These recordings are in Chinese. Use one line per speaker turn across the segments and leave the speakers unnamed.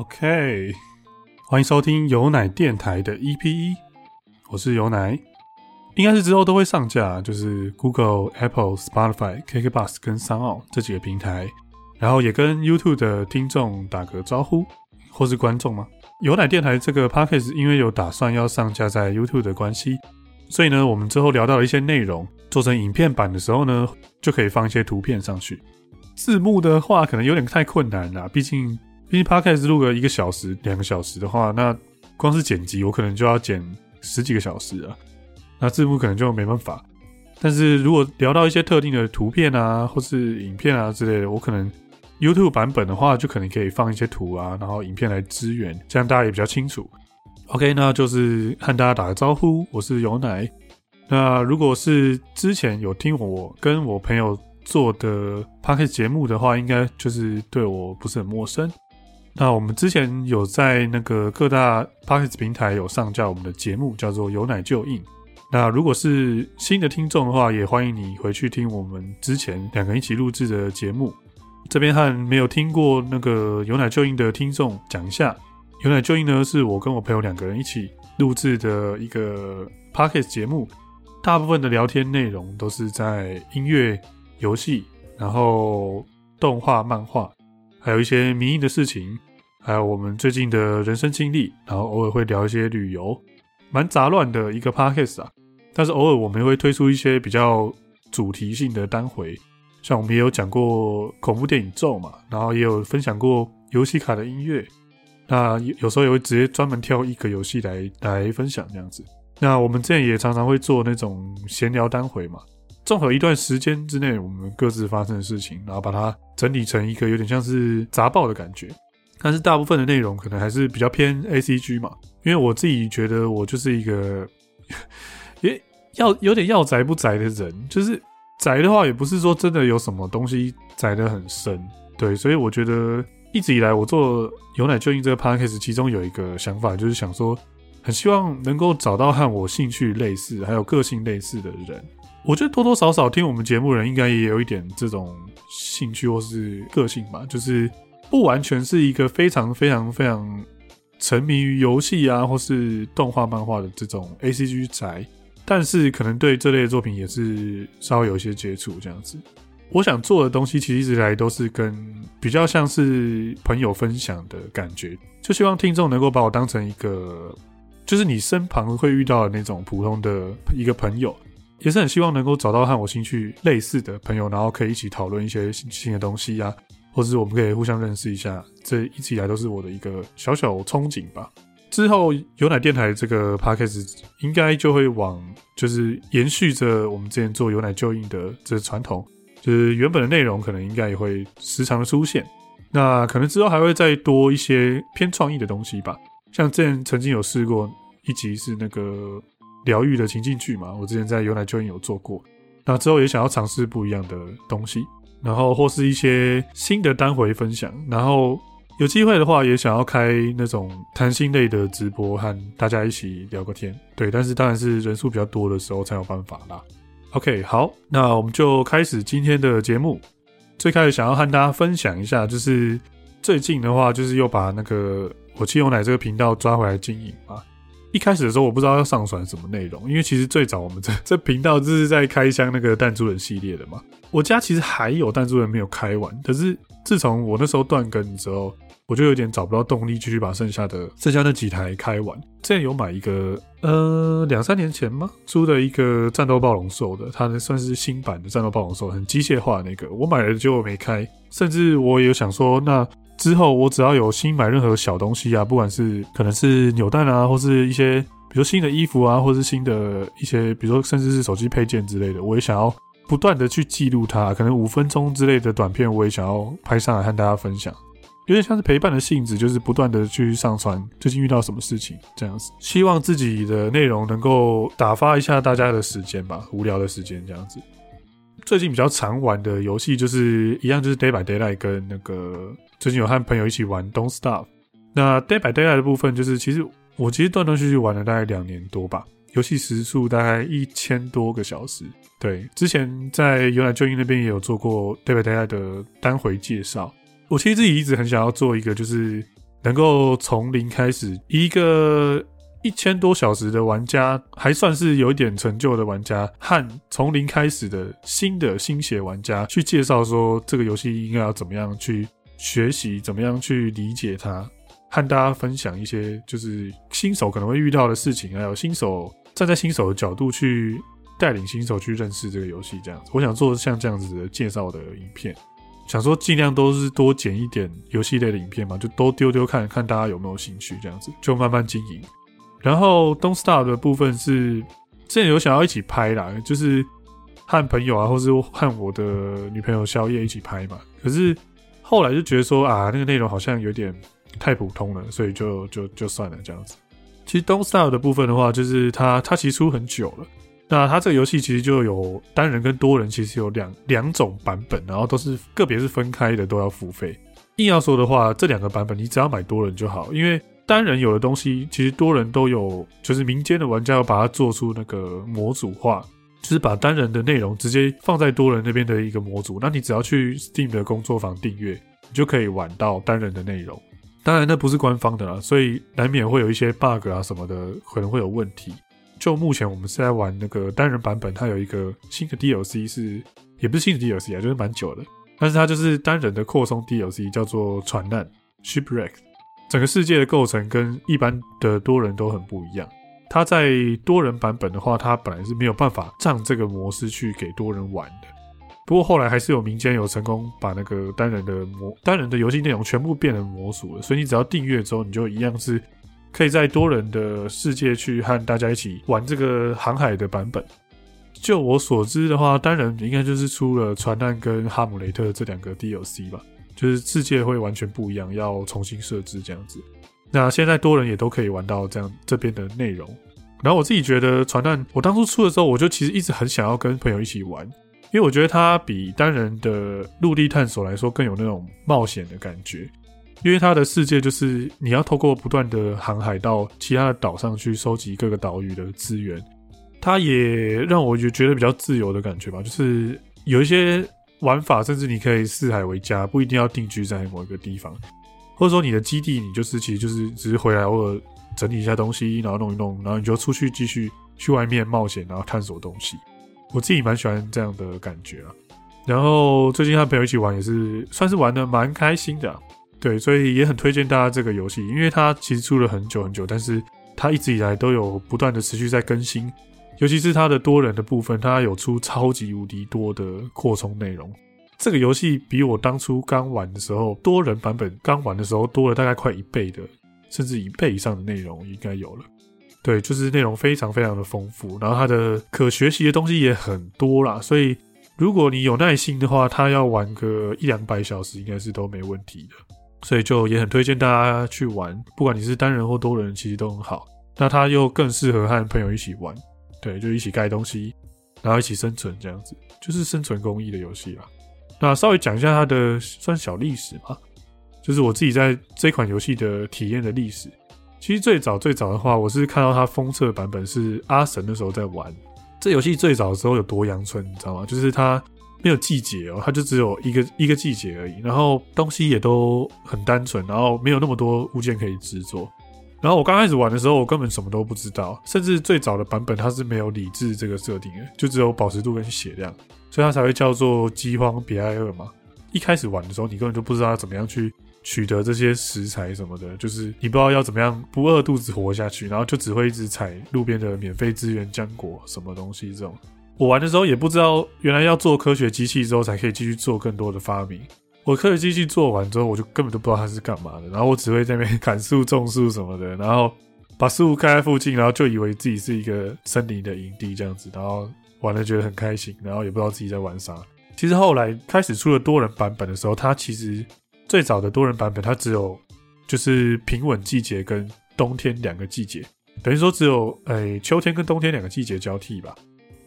OK，欢迎收听有奶电台的 EP 一，我是有奶，应该是之后都会上架，就是 Google、Apple、Spotify、KKBox 跟三奥这几个平台，然后也跟 YouTube 的听众打个招呼，或是观众吗？有奶电台这个 Podcast 因为有打算要上架在 YouTube 的关系，所以呢，我们之后聊到的一些内容做成影片版的时候呢，就可以放一些图片上去。字幕的话，可能有点太困难了，毕竟。毕竟 podcast 录个一个小时、两个小时的话，那光是剪辑我可能就要剪十几个小时啊。那字幕可能就没办法。但是如果聊到一些特定的图片啊，或是影片啊之类的，我可能 YouTube 版本的话，就可能可以放一些图啊，然后影片来支援，这样大家也比较清楚。OK，那就是和大家打个招呼，我是有奶。那如果是之前有听我跟我朋友做的 podcast 节目的话，应该就是对我不是很陌生。那我们之前有在那个各大 p o c k e t 平台有上架我们的节目，叫做“有奶就硬”。那如果是新的听众的话，也欢迎你回去听我们之前两个一起录制的节目。这边和没有听过那个“有奶就硬”的听众讲一下，“有奶就硬”呢是我跟我朋友两个人一起录制的一个 p o c k e t 节目，大部分的聊天内容都是在音乐、游戏，然后动画、漫画。还有一些迷因的事情，还有我们最近的人生经历，然后偶尔会聊一些旅游，蛮杂乱的一个 podcast 啊。但是偶尔我们会推出一些比较主题性的单回，像我们也有讲过恐怖电影咒嘛，然后也有分享过游戏卡的音乐。那有时候也会直接专门挑一个游戏来来分享这样子。那我们之前也常常会做那种闲聊单回嘛。综合一段时间之内我们各自发生的事情，然后把它整理成一个有点像是杂报的感觉。但是大部分的内容可能还是比较偏 A C G 嘛，因为我自己觉得我就是一个也要有点要宅不宅的人，就是宅的话也不是说真的有什么东西宅得很深，对，所以我觉得一直以来我做牛奶就硬这个 podcast，其中有一个想法就是想说，很希望能够找到和我兴趣类似还有个性类似的人。我觉得多多少少听我们节目人应该也有一点这种兴趣或是个性吧，就是不完全是一个非常非常非常沉迷于游戏啊或是动画漫画的这种 A C G 宅，但是可能对这类作品也是稍微有一些接触这样子。我想做的东西其实一直来都是跟比较像是朋友分享的感觉，就希望听众能够把我当成一个，就是你身旁会遇到的那种普通的一个朋友。也是很希望能够找到和我兴趣类似的朋友，然后可以一起讨论一些新的东西呀，或是我们可以互相认识一下。这一直以来都是我的一个小小憧憬吧。之后有奶电台这个 podcast 应该就会往就是延续着我们之前做有奶就印的这传统，就是原本的内容可能应该也会时常的出现。那可能之后还会再多一些偏创意的东西吧。像之前曾经有试过一集是那个。疗愈的情境剧嘛，我之前在有奶就应有做过，那之后也想要尝试不一样的东西，然后或是一些新的单回分享，然后有机会的话也想要开那种谈心类的直播，和大家一起聊个天。对，但是当然是人数比较多的时候才有办法啦。OK，好，那我们就开始今天的节目。最开始想要和大家分享一下，就是最近的话，就是又把那个我七有奶这个频道抓回来经营嘛。一开始的时候，我不知道要上传什么内容，因为其实最早我们这 这频道就是在开箱那个弹珠人系列的嘛。我家其实还有弹珠人没有开完，可是自从我那时候断更之后，我就有点找不到动力继续把剩下的剩下那几台开完。之前有买一个，呃，两三年前吗？出的一个战斗暴龙兽的，它算是新版的战斗暴龙兽，很机械化那个，我买了就没开，甚至我有想说那。之后，我只要有新买任何小东西啊，不管是可能是扭蛋啊，或是一些比如新的衣服啊，或是新的一些，比如说甚至是手机配件之类的，我也想要不断的去记录它。可能五分钟之类的短片，我也想要拍上来和大家分享，有点像是陪伴的性质，就是不断的去上传最近遇到什么事情这样子。希望自己的内容能够打发一下大家的时间吧，无聊的时间这样子。最近比较常玩的游戏就是一样，就是 Day by Daylight 跟那个。最近有和朋友一起玩 Don't Stop，那 Day by Day 的部分就是，其实我其实断断续续玩了大概两年多吧，游戏时速大概一千多个小时。对，之前在有奶就音那边也有做过 Day by Day 的单回介绍。我其实自己一直很想要做一个，就是能够从零开始，一个一千多小时的玩家，还算是有一点成就的玩家，和从零开始的新的新血玩家去介绍说这个游戏应该要怎么样去学习，怎么样去理解它，和大家分享一些就是新手可能会遇到的事情，还有新手站在新手的角度去带领新手去认识这个游戏，这样子。我想做像这样子的介绍的影片。想说尽量都是多剪一点游戏类的影片嘛，就多丢丢看看大家有没有兴趣，这样子就慢慢经营。然后 Don't Star 的部分是之前有想要一起拍啦，就是和朋友啊，或是和我的女朋友宵夜一起拍嘛。可是后来就觉得说啊，那个内容好像有点太普通了，所以就就就算了这样子。其实 Don't Star 的部分的话，就是它它其实出很久了。那它这个游戏其实就有单人跟多人，其实有两两种版本，然后都是个别是分开的，都要付费。硬要说的话，这两个版本你只要买多人就好，因为单人有的东西其实多人都有，就是民间的玩家要把它做出那个模组化，就是把单人的内容直接放在多人那边的一个模组，那你只要去 Steam 的工作坊订阅，你就可以玩到单人的内容。当然那不是官方的啦，所以难免会有一些 bug 啊什么的，可能会有问题。就目前我们是在玩那个单人版本，它有一个新的 DLC 是，也不是新的 DLC 啊，就是蛮久的，但是它就是单人的扩充 DLC，叫做船难 Shipwreck。整个世界的构成跟一般的多人都很不一样。它在多人版本的话，它本来是没有办法仗这个模式去给多人玩的。不过后来还是有民间有成功把那个单人的模单人的游戏内容全部变成模组了，所以你只要订阅之后，你就一样是。可以在多人的世界去和大家一起玩这个航海的版本。就我所知的话，单人应该就是出了船难跟哈姆雷特这两个 DLC 吧，就是世界会完全不一样，要重新设置这样子。那现在多人也都可以玩到这样这边的内容。然后我自己觉得船难，我当初出的时候，我就其实一直很想要跟朋友一起玩，因为我觉得它比单人的陆地探索来说更有那种冒险的感觉。因为它的世界就是你要透过不断的航海到其他的岛上去收集各个岛屿的资源，它也让我就觉得比较自由的感觉吧。就是有一些玩法，甚至你可以四海为家，不一定要定居在某一个地方，或者说你的基地，你就是其实就是只是回来偶尔整理一下东西，然后弄一弄，然后你就出去继续去外面冒险，然后探索东西。我自己蛮喜欢这样的感觉啊。然后最近和朋友一起玩，也是算是玩的蛮开心的。对，所以也很推荐大家这个游戏，因为它其实出了很久很久，但是它一直以来都有不断的持续在更新，尤其是它的多人的部分，它有出超级无敌多的扩充内容。这个游戏比我当初刚玩的时候，多人版本刚玩的时候多了大概快一倍的，甚至一倍以上的内容应该有了。对，就是内容非常非常的丰富，然后它的可学习的东西也很多啦，所以如果你有耐心的话，它要玩个一两百小时应该是都没问题的。所以就也很推荐大家去玩，不管你是单人或多人，其实都很好。那它又更适合和朋友一起玩，对，就一起盖东西，然后一起生存这样子，就是生存公益的游戏啦。那稍微讲一下它的算小历史嘛，就是我自己在这款游戏的体验的历史。其实最早最早的话，我是看到它封测版本是阿神的时候在玩。这游戏最早的时候有多阳春，你知道吗？就是它。没有季节哦，它就只有一个一个季节而已。然后东西也都很单纯，然后没有那么多物件可以制作。然后我刚开始玩的时候，我根本什么都不知道，甚至最早的版本它是没有理智这个设定的，就只有保持度跟血量，所以它才会叫做饥荒别挨饿嘛。一开始玩的时候，你根本就不知道要怎么样去取得这些食材什么的，就是你不知道要怎么样不饿肚子活下去，然后就只会一直采路边的免费资源浆果什么东西这种。我玩的时候也不知道，原来要做科学机器之后才可以继续做更多的发明。我科学机器做完之后，我就根本都不知道它是干嘛的。然后我只会在那边 砍树、种树什么的，然后把树开在附近，然后就以为自己是一个森林的营地这样子，然后玩的觉得很开心，然后也不知道自己在玩啥。其实后来开始出了多人版本的时候，它其实最早的多人版本它只有就是平稳季节跟冬天两个季节，等于说只有诶秋天跟冬天两个季节交替吧。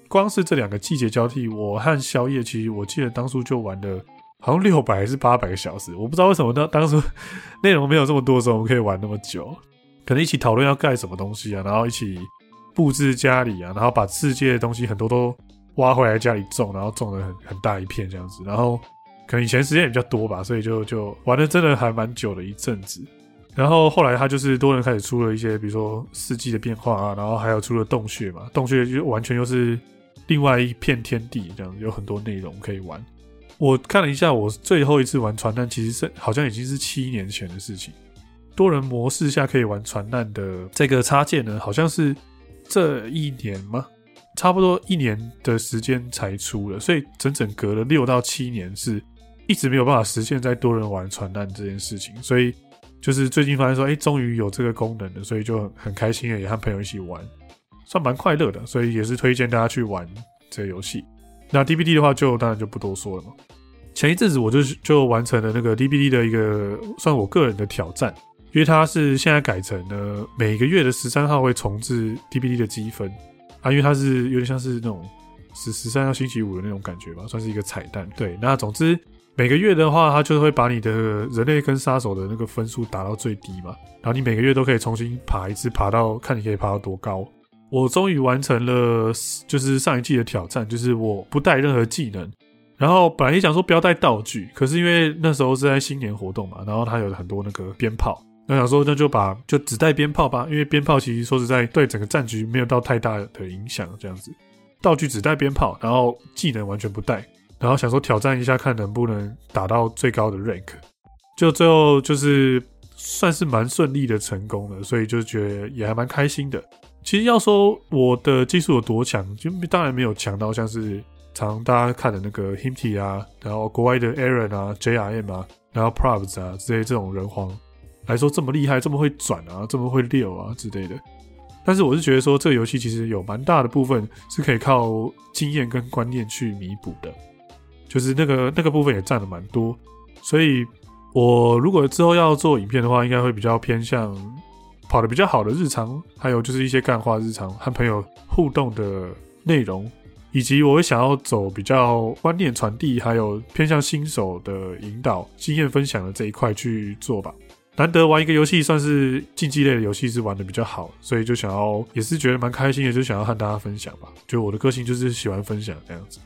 光是这两个季节交替，我和宵夜其实我记得当初就玩的，好像六百还是八百个小时，我不知道为什么当当时 内容没有这么多的时候，我们可以玩那么久，可能一起讨论要盖什么东西啊，然后一起布置家里啊，然后把世界的东西很多都挖回来家里种，然后种的很很大一片这样子，然后可能以前时间也比较多吧，所以就就玩的真的还蛮久的一阵子。然后后来他就是多人开始出了一些，比如说四季的变化啊，然后还有出了洞穴嘛，洞穴就完全又是另外一片天地，这样有很多内容可以玩。我看了一下，我最后一次玩传难，其实是好像已经是七年前的事情。多人模式下可以玩传难的这个插件呢，好像是这一年吗？差不多一年的时间才出了，所以整整隔了六到七年，是一直没有办法实现在多人玩传难这件事情，所以。就是最近发现说，哎，终于有这个功能了，所以就很开心，也和朋友一起玩，算蛮快乐的，所以也是推荐大家去玩这个游戏。那 D B D 的话，就当然就不多说了嘛。前一阵子我就就完成了那个 D B D 的一个算我个人的挑战，因为它是现在改成了每个月的十三号会重置 D B D 的积分啊，因为它是有点像是那种十十三号星期五的那种感觉吧，算是一个彩蛋。对，那总之。每个月的话，它就是会把你的人类跟杀手的那个分数打到最低嘛，然后你每个月都可以重新爬一次，爬到看你可以爬到多高。我终于完成了，就是上一季的挑战，就是我不带任何技能，然后本来也想说不要带道具，可是因为那时候是在新年活动嘛，然后它有很多那个鞭炮，那想说那就把就只带鞭炮吧，因为鞭炮其实说实在对整个战局没有到太大的影响，这样子道具只带鞭炮，然后技能完全不带。然后想说挑战一下，看能不能打到最高的 rank，就最后就是算是蛮顺利的成功了，所以就觉得也还蛮开心的。其实要说我的技术有多强，就当然没有强到像是常大家看的那个 Hinty 啊，然后国外的 Aaron 啊、JRM 啊，然后 Probs 啊这些这种人皇来说这么厉害，这么会转啊，这么会溜啊之类的。但是我是觉得说这个游戏其实有蛮大的部分是可以靠经验跟观念去弥补的。就是那个那个部分也占了蛮多，所以我如果之后要做影片的话，应该会比较偏向跑的比较好的日常，还有就是一些干化日常和朋友互动的内容，以及我会想要走比较观念传递，还有偏向新手的引导、经验分享的这一块去做吧。难得玩一个游戏，算是竞技类的游戏，是玩的比较好，所以就想要也是觉得蛮开心的，就想要和大家分享吧。就我的个性就是喜欢分享这样子。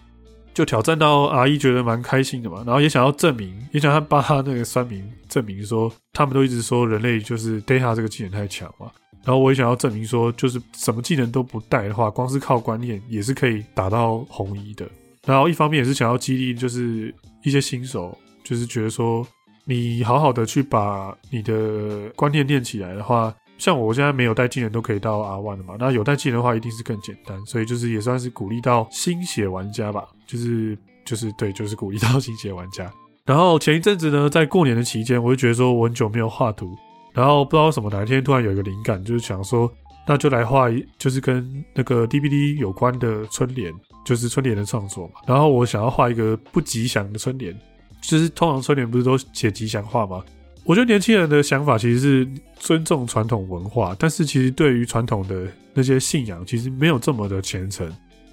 就挑战到阿姨觉得蛮开心的嘛，然后也想要证明，也想要帮他那个酸民证明说，他们都一直说人类就是 data 这个技能太强嘛，然后我也想要证明说，就是什么技能都不带的话，光是靠观念也是可以打到红衣的。然后一方面也是想要激励，就是一些新手，就是觉得说，你好好的去把你的观念练起来的话。像我现在没有带技能都可以到 R one 的嘛，那有带技能的话一定是更简单，所以就是也算是鼓励到新血玩家吧，就是就是对，就是鼓励到新血玩家。然后前一阵子呢，在过年的期间，我就觉得说我很久没有画图，然后不知道什么哪一天突然有一个灵感，就是想说那就来画一，就是跟那个 DVD 有关的春联，就是春联的创作嘛。然后我想要画一个不吉祥的春联，就是通常春联不是都写吉祥话吗？我觉得年轻人的想法其实是尊重传统文化，但是其实对于传统的那些信仰，其实没有这么的虔诚。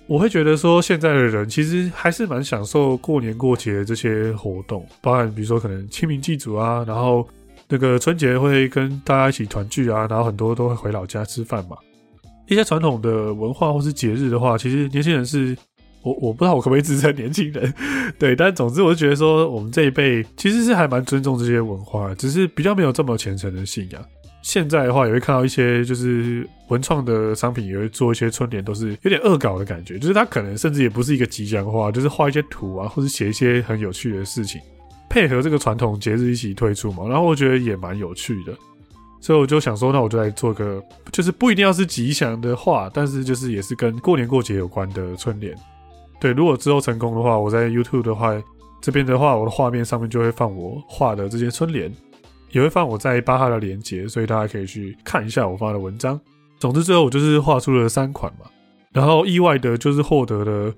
我会觉得说，现在的人其实还是蛮享受过年过节这些活动，包含比如说可能清明祭祖啊，然后那个春节会跟大家一起团聚啊，然后很多都会回老家吃饭嘛。一些传统的文化或是节日的话，其实年轻人是。我我不知道我可不可以自称年轻人，对，但总之我就觉得说，我们这一辈其实是还蛮尊重这些文化，只是比较没有这么虔诚的信仰。现在的话，也会看到一些就是文创的商品，也会做一些春联，都是有点恶搞的感觉，就是它可能甚至也不是一个吉祥话，就是画一些图啊，或者写一些很有趣的事情，配合这个传统节日一起推出嘛。然后我觉得也蛮有趣的，所以我就想说，那我就来做个，就是不一定要是吉祥的话，但是就是也是跟过年过节有关的春联。对，如果之后成功的话，我在 YouTube 的话，这边的话，我的画面上面就会放我画的这些春联，也会放我在巴哈的连接，所以大家可以去看一下我发的文章。总之，最后我就是画出了三款嘛，然后意外的就是获得了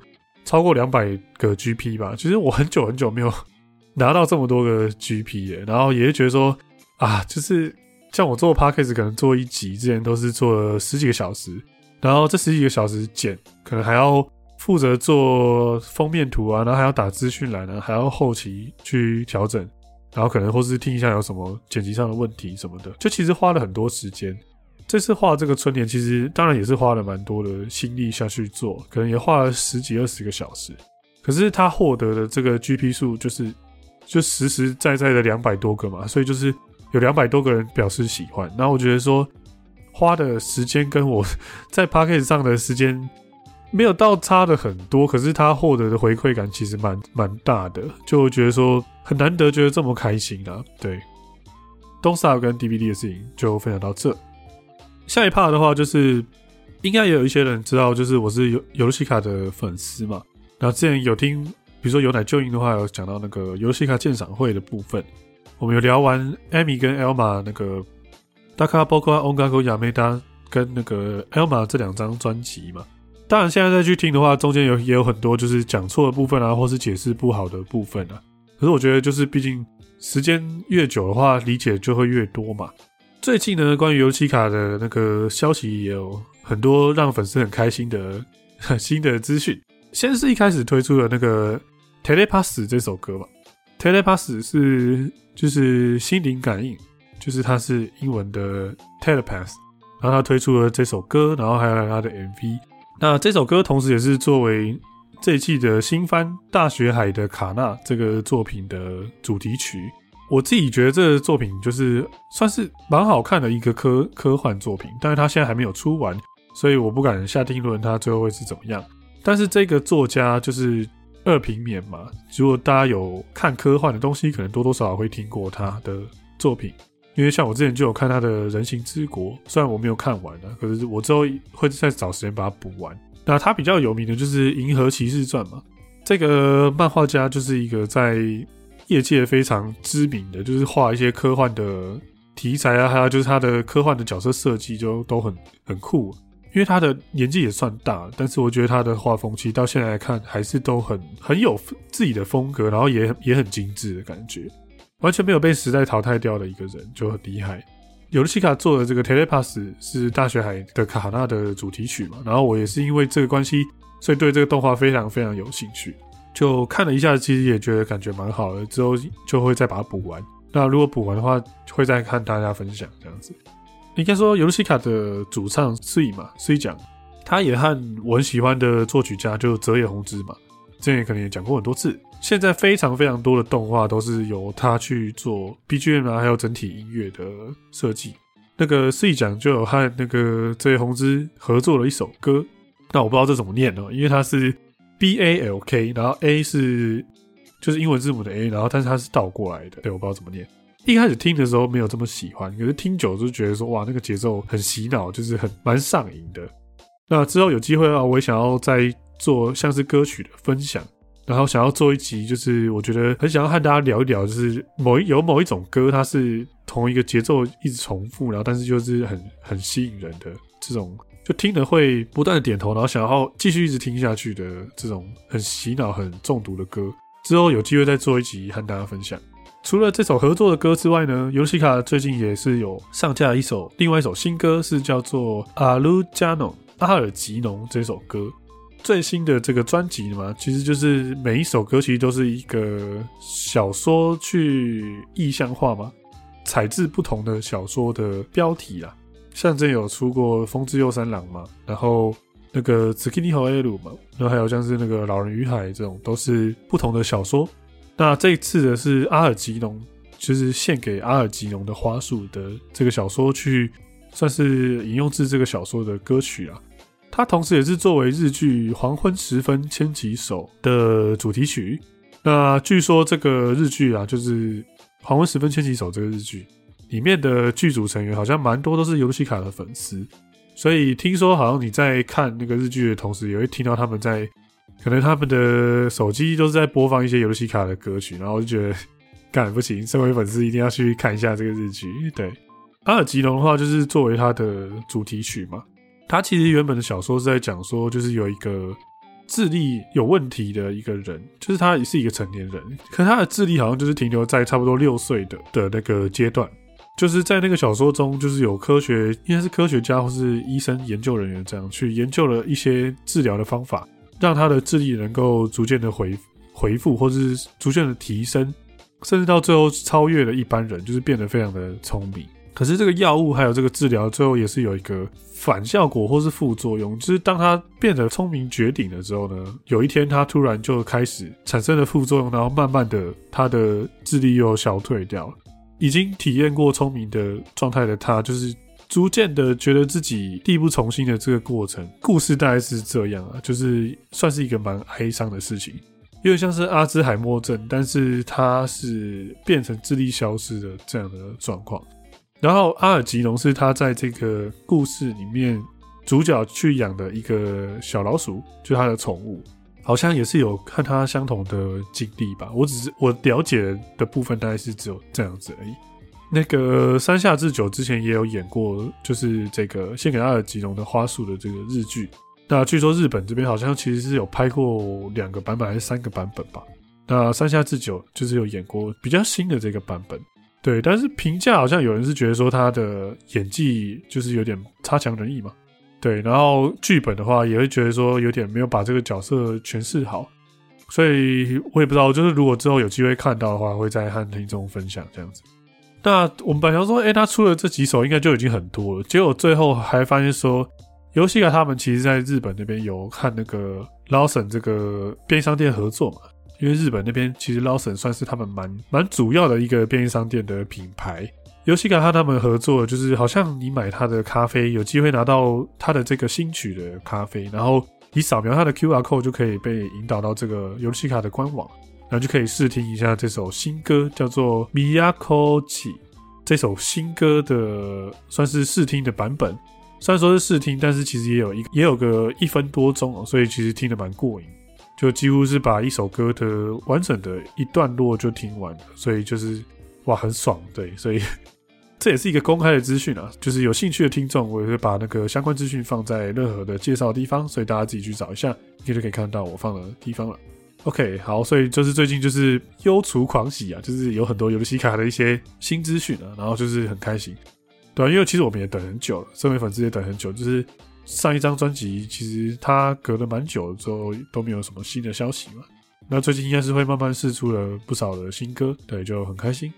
超过两百个 GP 吧。其实我很久很久没有拿到这么多个 GP，然后也是觉得说啊，就是像我做 Podcast 可能做一集之前都是做了十几个小时，然后这十几个小时剪，可能还要。负责做封面图啊，然后还要打资讯栏呢，还要后期去调整，然后可能或是听一下有什么剪辑上的问题什么的，就其实花了很多时间。这次画这个春联，其实当然也是花了蛮多的心力下去做，可能也花了十几二十个小时。可是他获得的这个 GP 数就是就实实在在的两百多个嘛，所以就是有两百多个人表示喜欢。然后我觉得说花的时间跟我在 p a c k a g e 上的时间没有到差的很多，可是他获得的回馈感其实蛮蛮大的，就觉得说很难得觉得这么开心啊。对，东萨跟 DVD 的事情就分享到这。下一 part 的话，就是应该也有一些人知道，就是我是游游戏卡的粉丝嘛。然后之前有听，比如说有奶就音的话，有讲到那个游戏卡鉴赏会的部分，我们有聊完艾米跟 Elma 那个大卡包括 Ongaku Yamada 跟那个 Elma 这两张专辑嘛。当然现在再去听的话，中间有也有很多就是讲错的部分啊，或是解释不好的部分啊。可是我觉得就是毕竟时间越久的话，理解就会越多嘛。最近呢，关于游戏卡的那个消息也有很多让粉丝很开心的 新的资讯。先是一开始推出的那个《Telepass》这首歌吧，《Telepass》是就是心灵感应，就是它是英文的 Telepass，然后他推出了这首歌，然后还有他的 MV。那这首歌同时也是作为这一季的新番《大学海的卡纳》这个作品的主题曲。我自己觉得这个作品就是算是蛮好看的一个科科幻作品，但是它现在还没有出完，所以我不敢下定论它最后会是怎么样。但是这个作家就是二平免嘛，如果大家有看科幻的东西，可能多多少少会听过他的作品，因为像我之前就有看他的《人形之国》，虽然我没有看完呢，可是我之后会再找时间把它补完。那他比较有名的就是《银河骑士传》嘛，这个漫画家就是一个在。业界非常知名的，就是画一些科幻的题材啊，还有就是他的科幻的角色设计就都很很酷。因为他的年纪也算大，但是我觉得他的画风其实到现在来看还是都很很有自己的风格，然后也也很精致的感觉，完全没有被时代淘汰掉的一个人就很厉害。尤利西卡做的这个《Telepass》是大学海的卡纳的主题曲嘛，然后我也是因为这个关系，所以对这个动画非常非常有兴趣。就看了一下，其实也觉得感觉蛮好的，之后就会再把它补完。那如果补完的话，会再看大家分享这样子。应该说，尤利西卡的主唱 C 嘛，C 讲，他也和我很喜欢的作曲家就泽野弘之嘛，之前可能也讲过很多次。现在非常非常多的动画都是由他去做 BGM 啊，还有整体音乐的设计。那个 C 讲就有和那个泽野弘之合作了一首歌，那我不知道这怎么念哦，因为它是。B A L K，然后 A 是就是英文字母的 A，然后但是它是倒过来的，对，我不知道怎么念。一开始听的时候没有这么喜欢，可是听久就觉得说哇，那个节奏很洗脑，就是很蛮上瘾的。那之后有机会啊，我也想要再做像是歌曲的分享，然后想要做一集，就是我觉得很想要和大家聊一聊，就是某一有某一种歌，它是同一个节奏一直重复，然后但是就是很很吸引人的这种。就听了会不断的点头，然后想要继续一直听下去的这种很洗脑、很中毒的歌，之后有机会再做一集和大家分享。除了这首合作的歌之外呢，尤西卡最近也是有上架一首另外一首新歌，是叫做《阿鲁加农阿尔吉农》这首歌。最新的这个专辑嘛，其实就是每一首歌其实都是一个小说去意象化嘛，采自不同的小说的标题啊。像这有出过《风之右三郎》嘛，然后那个《紫金尼和艾鲁》嘛，然后还有像是那个《老人与海》这种，都是不同的小说。那这一次的是阿尔吉农，就是献给阿尔吉农的花束的这个小说，去算是引用自这个小说的歌曲啊。它同时也是作为日剧《黄昏时分牵起手》的主题曲。那据说这个日剧啊，就是《黄昏时分牵起手》这个日剧。里面的剧组成员好像蛮多都是游戏卡的粉丝，所以听说好像你在看那个日剧的同时，也会听到他们在可能他们的手机都是在播放一些游戏卡的歌曲，然后就觉得干不行，身为粉丝一定要去看一下这个日剧。对，阿尔吉隆的话就是作为它的主题曲嘛，他其实原本的小说是在讲说，就是有一个智力有问题的一个人，就是他也是一个成年人，可他的智力好像就是停留在差不多六岁的的那个阶段。就是在那个小说中，就是有科学，应该是科学家或是医生研究人员这样去研究了一些治疗的方法，让他的智力能够逐渐的回回复，或是逐渐的提升，甚至到最后超越了一般人，就是变得非常的聪明。可是这个药物还有这个治疗，最后也是有一个反效果或是副作用，就是当他变得聪明绝顶了之后呢，有一天他突然就开始产生了副作用，然后慢慢的他的智力又消退掉了。已经体验过聪明的状态的他，就是逐渐的觉得自己力不从心的这个过程。故事大概是这样啊，就是算是一个蛮哀伤的事情，有点像是阿兹海默症，但是他是变成智力消失的这样的状况。然后阿尔吉隆是他在这个故事里面主角去养的一个小老鼠，就是他的宠物。好像也是有和他相同的经历吧，我只是我了解的部分大概是只有这样子而已。那个山下智久之前也有演过，就是这个献给阿尔吉隆的花束的这个日剧。那据说日本这边好像其实是有拍过两个版本还是三个版本吧。那山下智久就是有演过比较新的这个版本，对。但是评价好像有人是觉得说他的演技就是有点差强人意嘛。对，然后剧本的话也会觉得说有点没有把这个角色诠释好，所以我也不知道，就是如果之后有机会看到的话，会再和听众分享这样子。那我们本来说，哎，他出了这几首应该就已经很多了，结果最后还发现说，游戏卡他们其实在日本那边有和那个 Lawson 这个便利商店合作嘛，因为日本那边其实 Lawson 算是他们蛮蛮主要的一个便利商店的品牌。游戏卡和他们合作，就是好像你买他的咖啡，有机会拿到他的这个新曲的咖啡，然后你扫描他的 Q R code 就可以被引导到这个游戏卡的官网，然后就可以试听一下这首新歌，叫做 Miyako Chi。这首新歌的算是试听的版本，虽然说是试听，但是其实也有一也有个一分多钟哦，所以其实听得蛮过瘾，就几乎是把一首歌的完整的一段落就听完了，所以就是哇很爽，对，所以。这也是一个公开的资讯啊，就是有兴趣的听众，我也会把那个相关资讯放在任何的介绍地方，所以大家自己去找一下，你就可以看到我放的地方了。OK，好，所以就是最近就是忧除狂喜啊，就是有很多游戏卡的一些新资讯啊，然后就是很开心，对，因为其实我们也等很久了，身为粉丝也等很久，就是上一张专辑其实它隔了蛮久之后都没有什么新的消息嘛，那最近应该是会慢慢试出了不少的新歌，对，就很开心。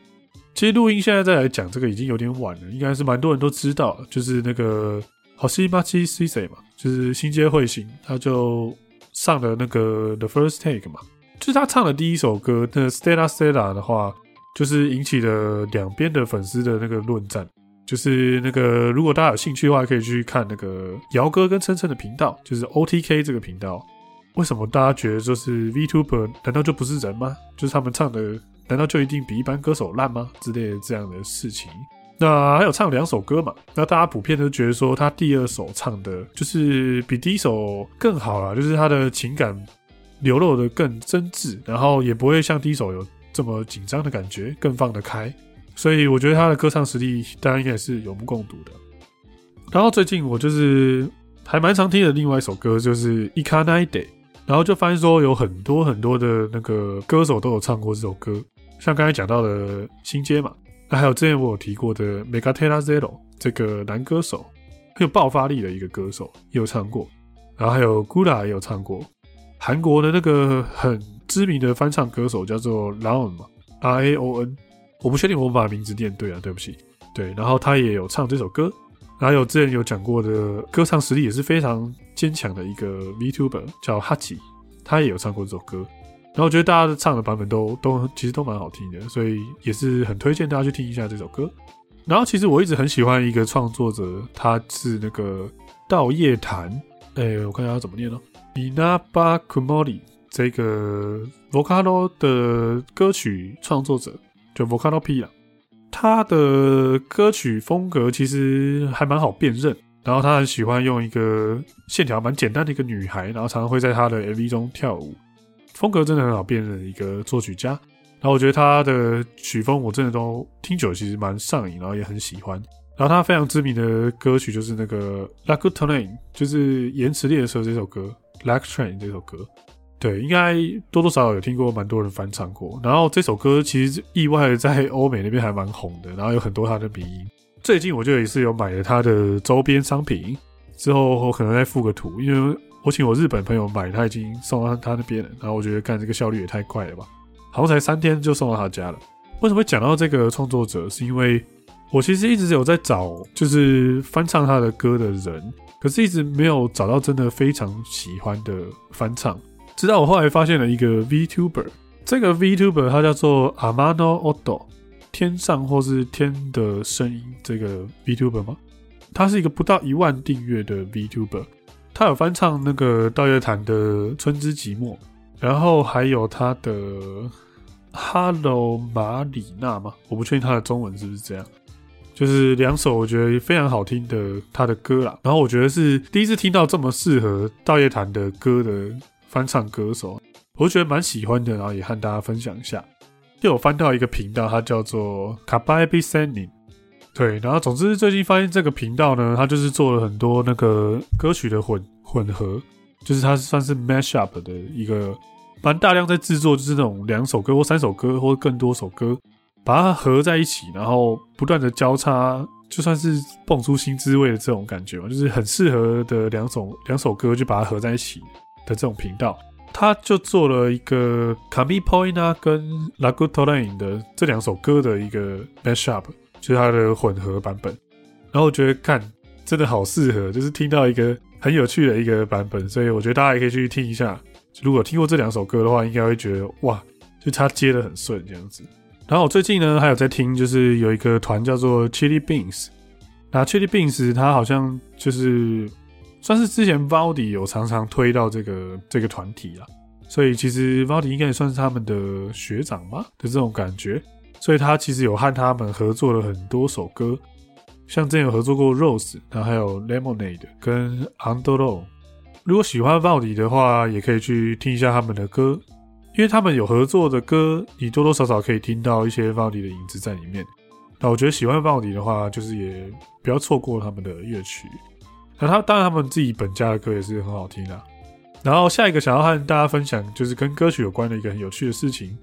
其实录音现在再来讲这个已经有点晚了，应该是蛮多人都知道，就是那个好西八七 C C 嘛，就是新街彗星，他就上了那个 The First Take 嘛，就是他唱的第一首歌，那 Stella Stella 的话，就是引起了两边的粉丝的那个论战，就是那个如果大家有兴趣的话，可以去看那个姚哥跟琛琛的频道，就是 O T K 这个频道，为什么大家觉得就是 VTuber 难道就不是人吗？就是他们唱的。难道就一定比一般歌手烂吗？之类的这样的事情。那还有唱两首歌嘛？那大家普遍都觉得说他第二首唱的就是比第一首更好了，就是他的情感流露的更真挚，然后也不会像第一首有这么紧张的感觉，更放得开。所以我觉得他的歌唱实力大家应该是有目共睹的。然后最近我就是还蛮常听的另外一首歌，就是《i k a n a Day》，然后就发现说有很多很多的那个歌手都有唱过这首歌。像刚才讲到的新街嘛，那还有之前我有提过的 Megatera Zero 这个男歌手，很有爆发力的一个歌手，也有唱过。然后还有 Gula 也有唱过。韩国的那个很知名的翻唱歌手叫做 Raon 嘛，R A O N，我不确定我把名字念对啊，对不起。对，然后他也有唱这首歌。然后有之前有讲过的歌唱实力也是非常坚强的一个 VTuber 叫 Hachi，他也有唱过这首歌。然后我觉得大家唱的版本都都其实都蛮好听的，所以也是很推荐大家去听一下这首歌。然后其实我一直很喜欢一个创作者，他是那个稻叶檀，哎，我看一下怎么念哦 i n a b a Kumori 这个 Vocalo 的歌曲创作者，就 Vocalo P 啊，他的歌曲风格其实还蛮好辨认。然后他很喜欢用一个线条蛮简单的一个女孩，然后常常会在他的 MV 中跳舞。风格真的很好辨认的一个作曲家，然后我觉得他的曲风我真的都听久了，其实蛮上瘾，然后也很喜欢。然后他非常知名的歌曲就是那个《l a k u Train》，就是《延迟列车》这首歌，《Lac Train》这首歌，对，应该多多少少有听过，蛮多人翻唱过。然后这首歌其实意外在欧美那边还蛮红的，然后有很多他的鼻音。最近我就也是有买了他的周边商品，之后我可能再附个图，因为。我请我日本朋友买，他已经送到他那边了。然后我觉得，干这个效率也太快了吧！好像才三天就送到他家了。为什么会讲到这个创作者？是因为我其实一直有在找，就是翻唱他的歌的人，可是一直没有找到真的非常喜欢的翻唱。直到我后来发现了一个 VTuber，这个 VTuber 他叫做 Amano Odo，天上或是天的声音这个 VTuber 吗？他是一个不到一万订阅的 VTuber，他有翻唱那个道乐坛的《春之寂寞》，然后还有他的 Hello 马里娜嘛，我不确定他的中文是不是这样。就是两首我觉得非常好听的他的歌啦，然后我觉得是第一次听到这么适合道乐坛的歌的翻唱歌手，我觉得蛮喜欢的，然后也和大家分享一下。又有翻到一个频道，它叫做卡巴比森林，对，然后总之最近发现这个频道呢，它就是做了很多那个歌曲的混混合，就是它算是 mash up 的一个，蛮大量在制作，就是那种两首歌或三首歌或更多首歌。把它合在一起，然后不断的交叉，就算是蹦出新滋味的这种感觉嘛，就是很适合的两首两首歌，就把它合在一起的这种频道，他就做了一个 Kami Poina 跟 Lagutolin 的这两首歌的一个 mashup，就是它的混合版本。然后我觉得看真的好适合，就是听到一个很有趣的一个版本，所以我觉得大家也可以去听一下。如果听过这两首歌的话，应该会觉得哇，就他接的很顺这样子。然后我最近呢还有在听，就是有一个团叫做 Chili Beans，那 Chili Beans 它好像就是算是之前 Valdi 有常常推到这个这个团体啦，所以其实 Valdi 应该也算是他们的学长嘛的这种感觉，所以他其实有和他们合作了很多首歌，像之前有合作过 Rose，然后还有 Lemonade 跟 Andro，如果喜欢 Valdi 的话，也可以去听一下他们的歌。因为他们有合作的歌，你多多少少可以听到一些 VODI 的影子在里面。那我觉得喜欢 VODI 的话，就是也不要错过他们的乐曲。那他当然他们自己本家的歌也是很好听的。然后下一个想要和大家分享，就是跟歌曲有关的一个很有趣的事情。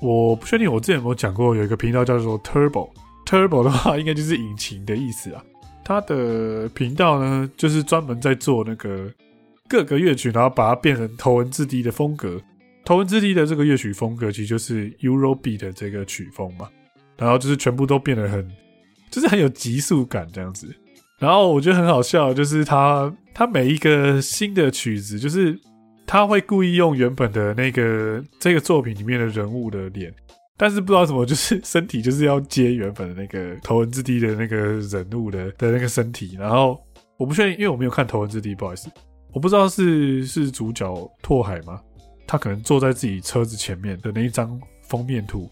我不确定我之前有没有讲过，有一个频道叫做 Turbo。Turbo 的话，应该就是引擎的意思啊。它的频道呢，就是专门在做那个各个乐曲，然后把它变成头文字 D 的风格。头文字 D 的这个乐曲风格，其实就是 Eurobeat 的这个曲风嘛，然后就是全部都变得很，就是很有急速感这样子。然后我觉得很好笑，就是他他每一个新的曲子，就是他会故意用原本的那个这个作品里面的人物的脸，但是不知道什么，就是身体就是要接原本的那个头文字 D 的那个人物的的那个身体。然后我不确定，因为我没有看头文字 D，不好意思，我不知道是是主角拓海吗？他可能坐在自己车子前面的那一张封面图，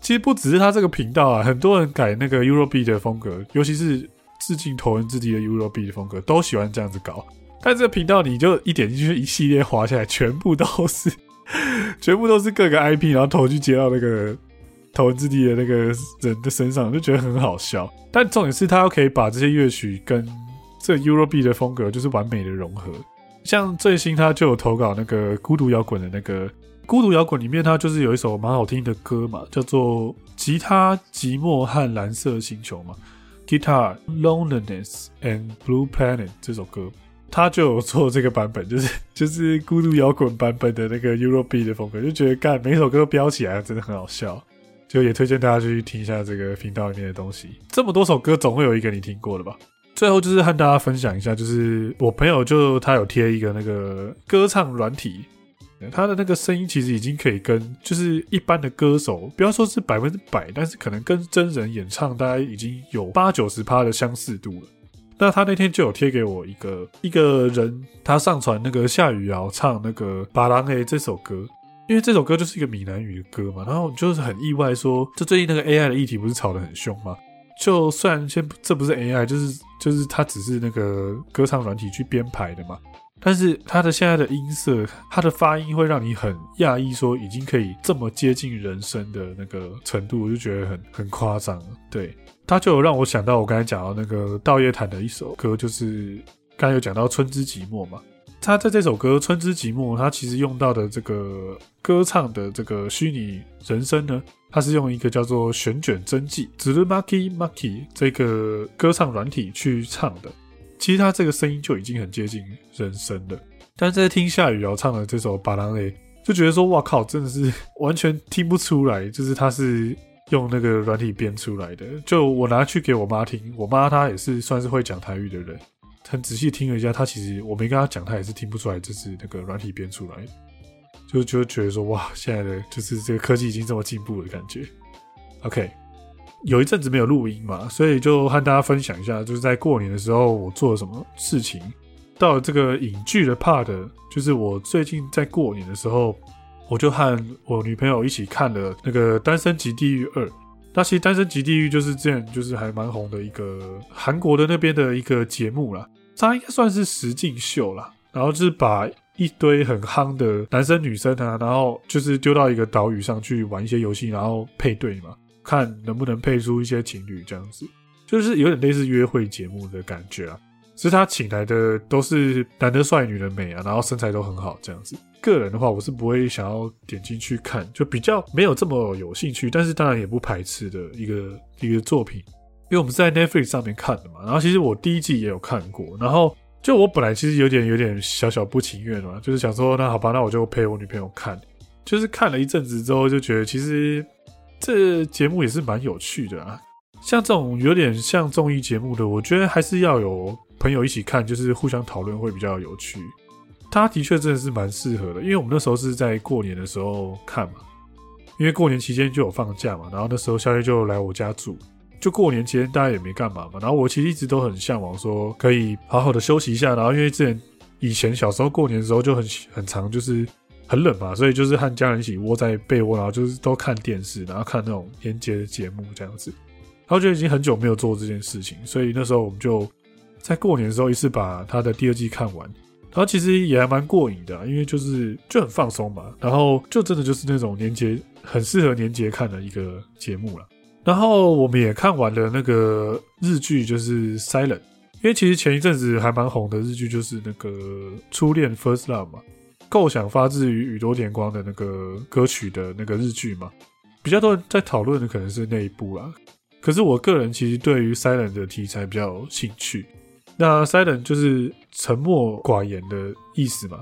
其实不只是他这个频道啊，很多人改那个 Eurobeat 的风格，尤其是致敬头文字 D 的 Eurobeat 的风格，都喜欢这样子搞。但这个频道你就一点进去，一系列滑下来，全部都是，全部都是各个 IP，然后头去接到那个头文字 D 的那个人的身上，就觉得很好笑。但重点是他又可以把这些乐曲跟这 Eurobeat 的风格，就是完美的融合。像最新他就有投稿那个孤独摇滚的那个孤独摇滚里面，他就是有一首蛮好听的歌嘛，叫做《吉他寂寞和蓝色星球》嘛，《Guitar Loneliness and Blue Planet》这首歌，他就有做这个版本，就是就是孤独摇滚版本的那个 Eurobeat 的风格，就觉得干每首歌都飙起来，真的很好笑，就也推荐大家去听一下这个频道里面的东西。这么多首歌，总会有一个你听过的吧？最后就是和大家分享一下，就是我朋友就他有贴一个那个歌唱软体，他的那个声音其实已经可以跟就是一般的歌手，不要说是百分之百，但是可能跟真人演唱大概已经有八九十趴的相似度了。那他那天就有贴给我一个一个人，他上传那个夏雨瑶唱那个《巴郎 A》这首歌，因为这首歌就是一个闽南语的歌嘛，然后就是很意外说，就最近那个 AI 的议题不是吵得很凶吗？就算先这不是 AI，就是就是它只是那个歌唱软体去编排的嘛。但是他的现在的音色，他的发音会让你很讶异，说已经可以这么接近人声的那个程度，我就觉得很很夸张。对，他就让我想到我刚才讲到那个道叶坦的一首歌，就是刚才有讲到《春之寂寞》嘛。他在这首歌《春之寂寞》，他其实用到的这个歌唱的这个虚拟人声呢。他是用一个叫做旋卷真迹 （Zurumaki Maki） 这个歌唱软体去唱的。其实他这个声音就已经很接近人声了。但是在听夏雨瑶唱的这首《巴郎 A》，就觉得说：“哇靠，真的是完全听不出来，就是他是用那个软体编出来的。”就我拿去给我妈听，我妈她也是算是会讲台语的人，很仔细听了一下，她其实我没跟她讲，她也是听不出来这是那个软体编出来的。就就觉得说哇，现在的就是这个科技已经这么进步的感觉。OK，有一阵子没有录音嘛，所以就和大家分享一下，就是在过年的时候我做了什么事情。到了这个影剧的 part，就是我最近在过年的时候，我就和我女朋友一起看了那个《单身级地狱二》。那其实《单身级地狱》就是这样，就是还蛮红的一个韩国的那边的一个节目啦。它应该算是实境秀啦，然后就是把一堆很夯的男生女生啊，然后就是丢到一个岛屿上去玩一些游戏，然后配对嘛。看能不能配出一些情侣这样子，就是有点类似约会节目的感觉啊。其实他请来的都是男的帅，女的美啊，然后身材都很好这样子。个人的话，我是不会想要点进去看，就比较没有这么有兴趣。但是当然也不排斥的一个一个作品，因为我们是在 Netflix 上面看的嘛。然后其实我第一季也有看过，然后就我本来其实有点有点小小不情愿嘛，就是想说那好吧，那我就陪我女朋友看。就是看了一阵子之后，就觉得其实。这节目也是蛮有趣的啊，像这种有点像综艺节目的，我觉得还是要有朋友一起看，就是互相讨论会比较有趣。他的确真的是蛮适合的，因为我们那时候是在过年的时候看嘛，因为过年期间就有放假嘛，然后那时候宵夜就来我家住，就过年期间大家也没干嘛嘛，然后我其实一直都很向往说可以好好的休息一下，然后因为之前以前小时候过年的时候就很很长，就是。很冷嘛，所以就是和家人一起窝在被窝，然后就是都看电视，然后看那种连接的节目这样子。然后就已经很久没有做这件事情，所以那时候我们就在过年的时候一次把他的第二季看完。然后其实也还蛮过瘾的，因为就是就很放松嘛。然后就真的就是那种年节很适合年节看的一个节目了。然后我们也看完了那个日剧，就是《Silent》，因为其实前一阵子还蛮红的日剧就是那个《初恋 First Love》嘛。构想发自于宇多田光的那个歌曲的那个日剧嘛，比较多人在讨论的可能是那一部啦。可是我个人其实对于 Silent 的题材比较有兴趣。那 Silent 就是沉默寡言的意思嘛。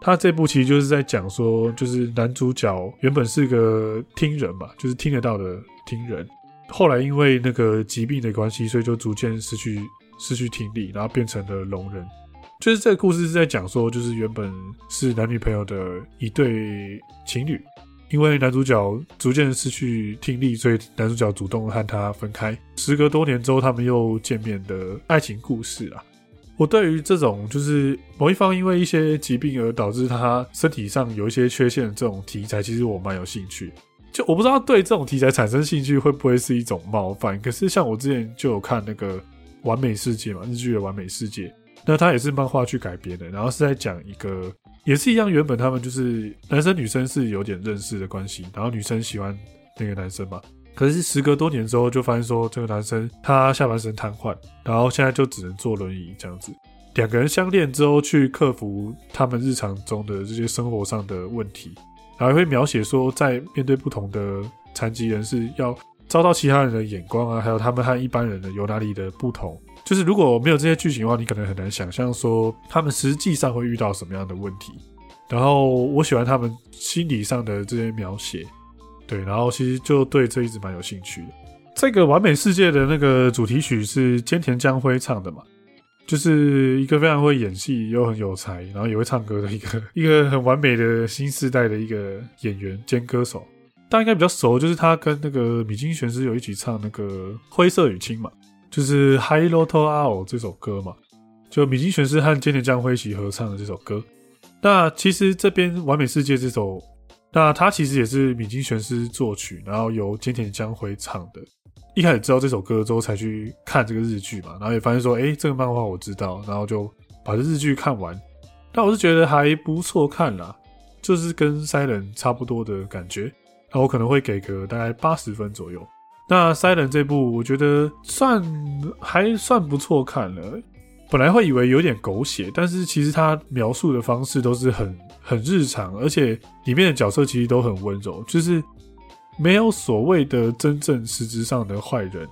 他这部其实就是在讲说，就是男主角原本是个听人嘛，就是听得到的听人，后来因为那个疾病的关系，所以就逐渐失去失去听力，然后变成了聋人。就是这个故事是在讲说，就是原本是男女朋友的一对情侣，因为男主角逐渐失去听力，所以男主角主动和他分开。时隔多年之后，他们又见面的爱情故事啊。我对于这种就是某一方因为一些疾病而导致他身体上有一些缺陷的这种题材，其实我蛮有兴趣。就我不知道对这种题材产生兴趣会不会是一种冒犯，可是像我之前就有看那个《完美世界》嘛，日剧的《完美世界》。那他也是漫画去改编的，然后是在讲一个，也是一样，原本他们就是男生女生是有点认识的关系，然后女生喜欢那个男生嘛，可是时隔多年之后，就发现说这个男生他下半身瘫痪，然后现在就只能坐轮椅这样子。两个人相恋之后，去克服他们日常中的这些生活上的问题，然后会描写说，在面对不同的残疾人士要遭到其他人的眼光啊，还有他们和一般人的有哪里的不同。就是如果没有这些剧情的话，你可能很难想象说他们实际上会遇到什么样的问题。然后我喜欢他们心理上的这些描写，对，然后其实就对这一直蛮有兴趣的。这个完美世界的那个主题曲是菅田将晖唱的嘛，就是一个非常会演戏又很有才，然后也会唱歌的一个一个很完美的新时代的一个演员兼歌手。大家应该比较熟，就是他跟那个米津玄师有一起唱那个《灰色雨青》嘛。就是《Hi Loto Ao》这首歌嘛，就米津玄师和菅田将晖一起合唱的这首歌。那其实这边《完美世界》这首，那它其实也是米津玄师作曲，然后由菅田将晖唱的。一开始知道这首歌之后，才去看这个日剧嘛，然后也发现说，哎，这个漫画我知道，然后就把这日剧看完。但我是觉得还不错看啦，就是跟《Silent》差不多的感觉。那我可能会给个大概八十分左右。那《Silent》这部我觉得算还算不错看了。本来会以为有点狗血，但是其实它描述的方式都是很很日常，而且里面的角色其实都很温柔，就是没有所谓的真正实质上的坏人，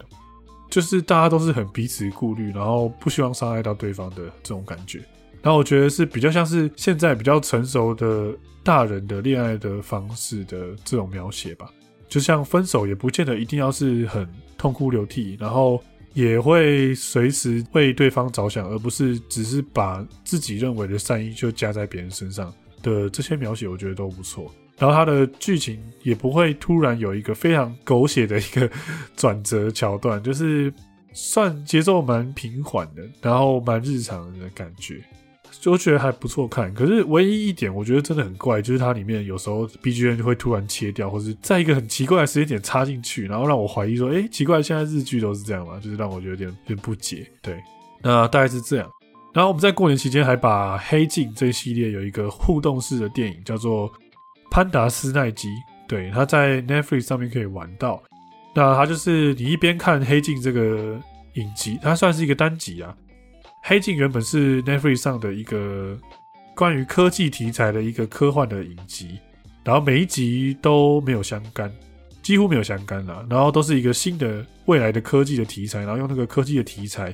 就是大家都是很彼此顾虑，然后不希望伤害到对方的这种感觉。然后我觉得是比较像是现在比较成熟的大人的恋爱的方式的这种描写吧。就像分手也不见得一定要是很痛哭流涕，然后也会随时为对方着想，而不是只是把自己认为的善意就加在别人身上的这些描写，我觉得都不错。然后它的剧情也不会突然有一个非常狗血的一个转折桥段，就是算节奏蛮平缓的，然后蛮日常的感觉，就觉得还不错看。可是唯一一点我觉得真的很怪，就是它里面有时候 BGM 会突然切掉，或是在一个很奇怪的时间点插进去，然后让我怀疑说，哎，奇怪，现在日剧都是这样吗？就是让我有点有点不解。对，那大概是这样。然后我们在过年期间还把《黑镜》这一系列有一个互动式的电影叫做。潘达斯奈基，对，他在 Netflix 上面可以玩到。那他就是你一边看《黑镜》这个影集，它算是一个单集啊。《黑镜》原本是 Netflix 上的一个关于科技题材的一个科幻的影集，然后每一集都没有相干，几乎没有相干啦。然后都是一个新的未来的科技的题材，然后用那个科技的题材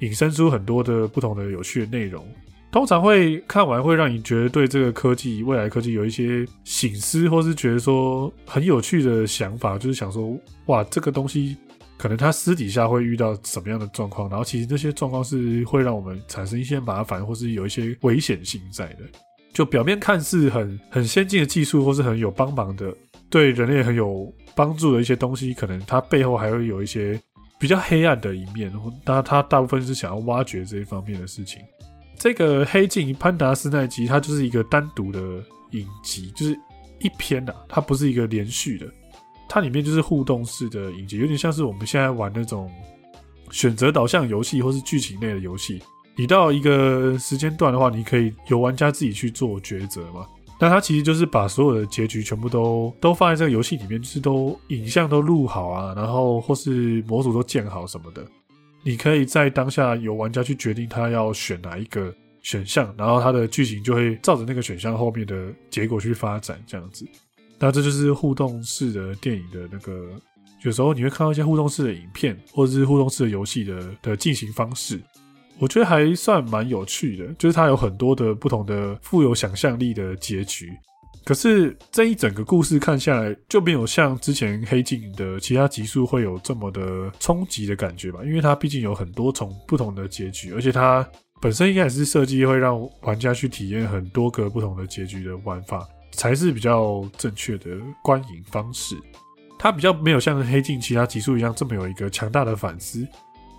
引申出很多的不同的有趣的内容。通常会看完会让你觉得对这个科技未来科技有一些醒思，或是觉得说很有趣的想法，就是想说哇，这个东西可能他私底下会遇到什么样的状况，然后其实这些状况是会让我们产生一些麻烦，或是有一些危险性在的。就表面看似很很先进的技术，或是很有帮忙的，对人类很有帮助的一些东西，可能它背后还会有一些比较黑暗的一面，那它大部分是想要挖掘这一方面的事情。这个黑镜潘达斯奈基，它就是一个单独的影集，就是一篇呐，它不是一个连续的，它里面就是互动式的影集，有点像是我们现在玩那种选择导向游戏或是剧情类的游戏。你到一个时间段的话，你可以由玩家自己去做抉择嘛。那它其实就是把所有的结局全部都都放在这个游戏里面，就是都影像都录好啊，然后或是模组都建好什么的。你可以在当下由玩家去决定他要选哪一个选项，然后他的剧情就会照着那个选项后面的结果去发展，这样子。那这就是互动式的电影的那个，有时候你会看到一些互动式的影片，或者是互动式的游戏的的进行方式，我觉得还算蛮有趣的，就是它有很多的不同的富有想象力的结局。可是这一整个故事看下来，就没有像之前黑镜的其他集数会有这么的冲击的感觉吧？因为它毕竟有很多种不同的结局，而且它本身应该也是设计会让玩家去体验很多个不同的结局的玩法，才是比较正确的观影方式。它比较没有像黑镜其他集数一样这么有一个强大的反思，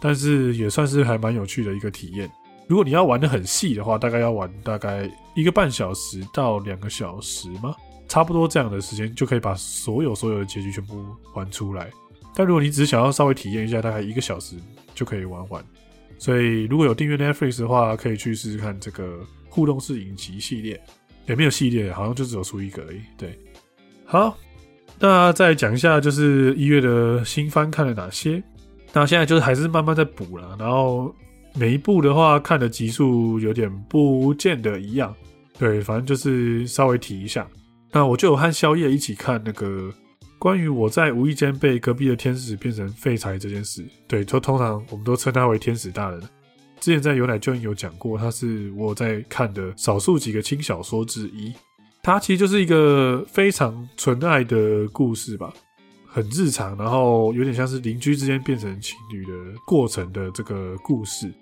但是也算是还蛮有趣的一个体验。如果你要玩的很细的话，大概要玩大概一个半小时到两个小时吗？差不多这样的时间就可以把所有所有的结局全部玩出来。但如果你只想要稍微体验一下，大概一个小时就可以玩完。所以如果有订阅 Netflix 的话，可以去试试看这个互动式影集系列。也没有系列，好像就只有出一个而已。对，好，那再讲一下，就是一月的新番看了哪些？那现在就是还是慢慢在补了，然后。每一部的话，看的集数有点不见得一样，对，反正就是稍微提一下。那我就有和宵夜一起看那个关于我在无意间被隔壁的天使变成废柴这件事。对，就通常我们都称他为天使大人。之前在有奶就有讲过，他是我在看的少数几个轻小说之一。它其实就是一个非常纯爱的故事吧。很日常，然后有点像是邻居之间变成情侣的过程的这个故事。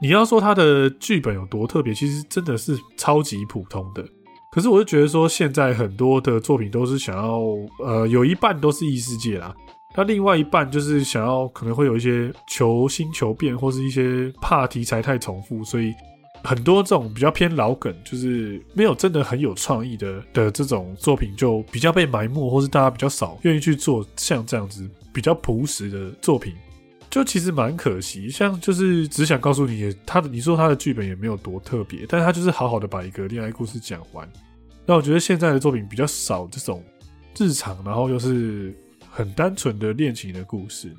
你要说他的剧本有多特别，其实真的是超级普通的。可是我就觉得说，现在很多的作品都是想要，呃，有一半都是异世界啦，那另外一半就是想要可能会有一些求新求变，或是一些怕题材太重复，所以。很多这种比较偏老梗，就是没有真的很有创意的的这种作品，就比较被埋没，或是大家比较少愿意去做像这样子比较朴实的作品，就其实蛮可惜。像就是只想告诉你，他的你说他的剧本也没有多特别，但他就是好好的把一个恋爱故事讲完。那我觉得现在的作品比较少这种日常，然后又是很单纯的恋情的故事，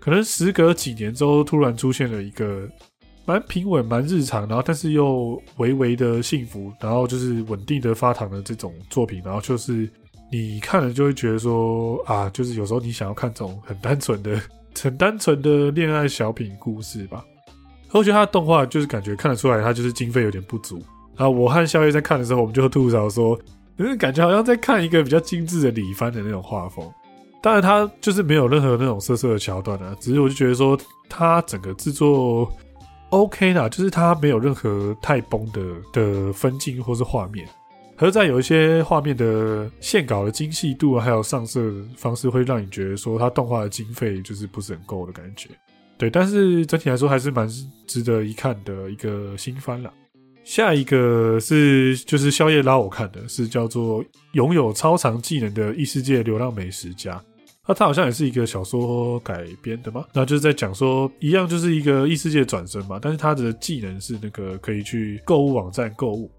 可能时隔几年之后突然出现了一个。蛮平稳、蛮日常，然后但是又微微的幸福，然后就是稳定的发糖的这种作品，然后就是你看了就会觉得说啊，就是有时候你想要看这种很单纯的、很单纯的恋爱小品故事吧。我觉得他的动画就是感觉看得出来，他就是经费有点不足。然后我和宵夜在看的时候，我们就吐槽说，嗯，感觉好像在看一个比较精致的李帆的那种画风。当然，它就是没有任何那种色色的桥段啊，只是我就觉得说，它整个制作。OK 啦，就是它没有任何太崩的的分镜或是画面，而，在有一些画面的线稿的精细度，还有上色方式，会让你觉得说它动画的经费就是不是很够的感觉。对，但是整体来说还是蛮值得一看的一个新番了。下一个是就是宵夜拉我看的，是叫做拥有超长技能的异世界流浪美食家。那他好像也是一个小说改编的嘛，那就是在讲说一样就是一个异世界转身嘛，但是他的技能是那个可以去购物网站购物。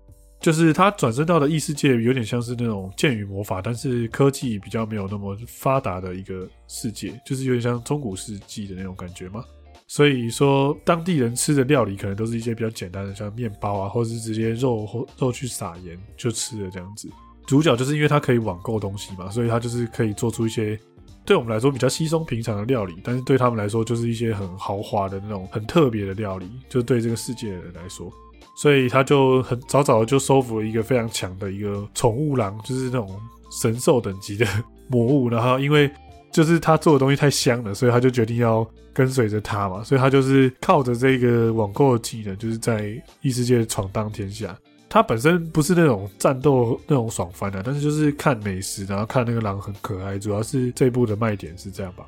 就是他转身到的异世界，有点像是那种剑与魔法，但是科技比较没有那么发达的一个世界，就是有点像中古世纪的那种感觉嘛。所以说，当地人吃的料理可能都是一些比较简单的，像面包啊，或者是直接肉或肉去撒盐就吃了这样子。主角就是因为他可以网购东西嘛，所以他就是可以做出一些对我们来说比较稀松平常的料理，但是对他们来说就是一些很豪华的那种很特别的料理，就对这个世界的人来说。所以他就很早早就收服了一个非常强的一个宠物狼，就是那种神兽等级的 魔物。然后因为就是他做的东西太香了，所以他就决定要跟随着他嘛。所以他就是靠着这个网购的技能，就是在异世界闯荡天下。它本身不是那种战斗那种爽翻的，但是就是看美食，然后看那个狼很可爱，主要是这部的卖点是这样吧。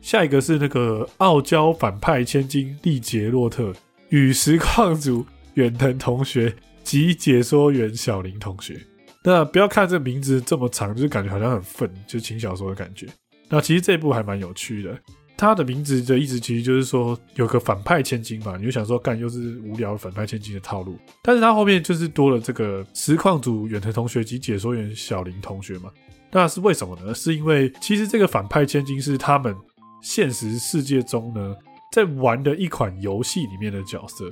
下一个是那个傲娇反派千金丽杰洛特与实况组。远藤同学及解说员小林同学，那不要看这名字这么长，就是感觉好像很愤，就轻小说的感觉。那其实这部还蛮有趣的，他的名字的意思其实就是说有个反派千金嘛，你就想说干又是无聊反派千金的套路，但是他后面就是多了这个实况组远藤同学及解说员小林同学嘛。那是为什么呢？是因为其实这个反派千金是他们现实世界中呢在玩的一款游戏里面的角色。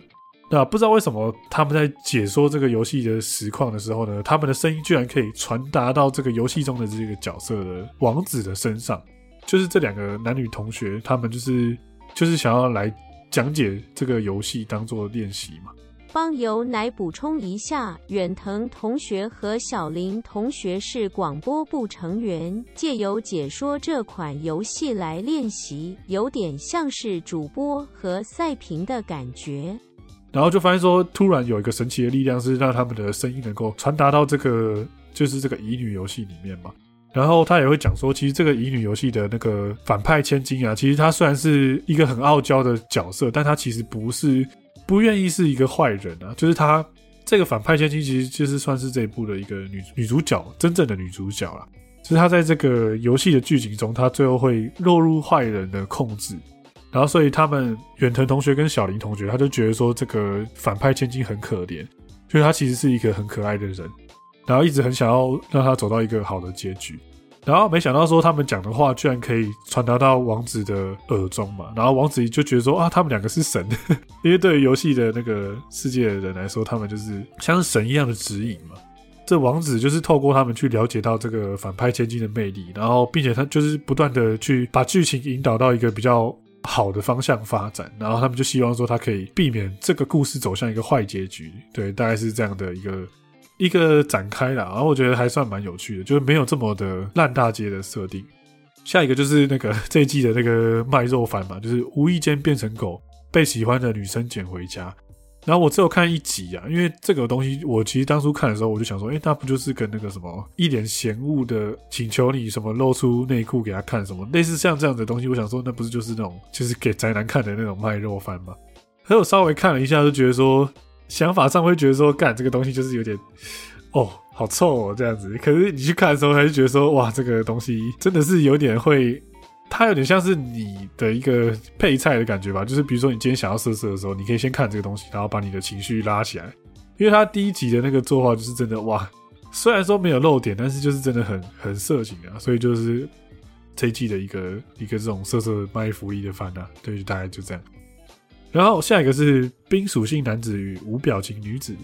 那不知道为什么他们在解说这个游戏的实况的时候呢，他们的声音居然可以传达到这个游戏中的这个角色的王子的身上。就是这两个男女同学，他们就是就是想要来讲解这个游戏当做练习嘛。
帮由奶补充一下，远藤同学和小林同学是广播部成员，借由解说这款游戏来练习，有点像是主播和赛评的感觉。
然后就发现说，突然有一个神奇的力量，是让他们的声音能够传达到这个，就是这个乙女游戏里面嘛。然后他也会讲说，其实这个乙女游戏的那个反派千金啊，其实她虽然是一个很傲娇的角色，但她其实不是不愿意是一个坏人啊。就是她这个反派千金，其实就是算是这一部的一个女女主角，真正的女主角了。就是她在这个游戏的剧情中，她最后会落入坏人的控制。然后，所以他们远藤同学跟小林同学，他就觉得说这个反派千金很可怜，就是他其实是一个很可爱的人，然后一直很想要让他走到一个好的结局。然后没想到说他们讲的话居然可以传达到王子的耳中嘛，然后王子就觉得说啊，他们两个是神，因为对于游戏的那个世界的人来说，他们就是像是神一样的指引嘛。这王子就是透过他们去了解到这个反派千金的魅力，然后并且他就是不断的去把剧情引导到一个比较。好的方向发展，然后他们就希望说他可以避免这个故事走向一个坏结局，对，大概是这样的一个一个展开啦。然后我觉得还算蛮有趣的，就是没有这么的烂大街的设定。下一个就是那个 这一季的那个卖肉番嘛，就是无意间变成狗，被喜欢的女生捡回家。然后我只有看一集啊，因为这个东西我其实当初看的时候，我就想说，哎，那不就是跟那个什么一脸嫌恶的请求你什么露出内裤给他看什么，类似像这样的东西，我想说，那不是就是那种就是给宅男看的那种卖肉番吗？可我稍微看了一下，就觉得说想法上会觉得说，干这个东西就是有点哦，好臭哦这样子。可是你去看的时候，还是觉得说，哇，这个东西真的是有点会。它有点像是你的一个配菜的感觉吧，就是比如说你今天想要色色的时候，你可以先看这个东西，然后把你的情绪拉起来。因为它第一集的那个作画就是真的哇，虽然说没有漏点，但是就是真的很很色情啊，所以就是这一季的一个一个这种色色卖福利的番啊，对，大概就这样。然后下一个是冰属性男子与无表情女子，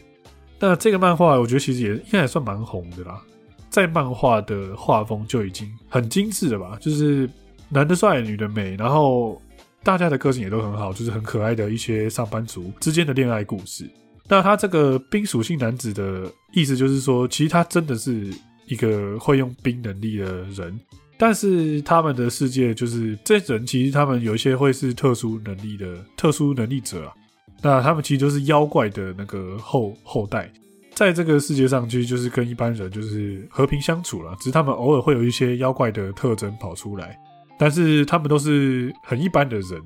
那这个漫画我觉得其实也应该也算蛮红的啦，在漫画的画风就已经很精致了吧，就是。男的帅，女的美，然后大家的个性也都很好，就是很可爱的一些上班族之间的恋爱故事。那他这个冰属性男子的意思就是说，其实他真的是一个会用冰能力的人，但是他们的世界就是这人其实他们有一些会是特殊能力的特殊能力者啊。那他们其实就是妖怪的那个后后代。在这个世界上，其实就是跟一般人就是和平相处了，只是他们偶尔会有一些妖怪的特征跑出来，但是他们都是很一般的人，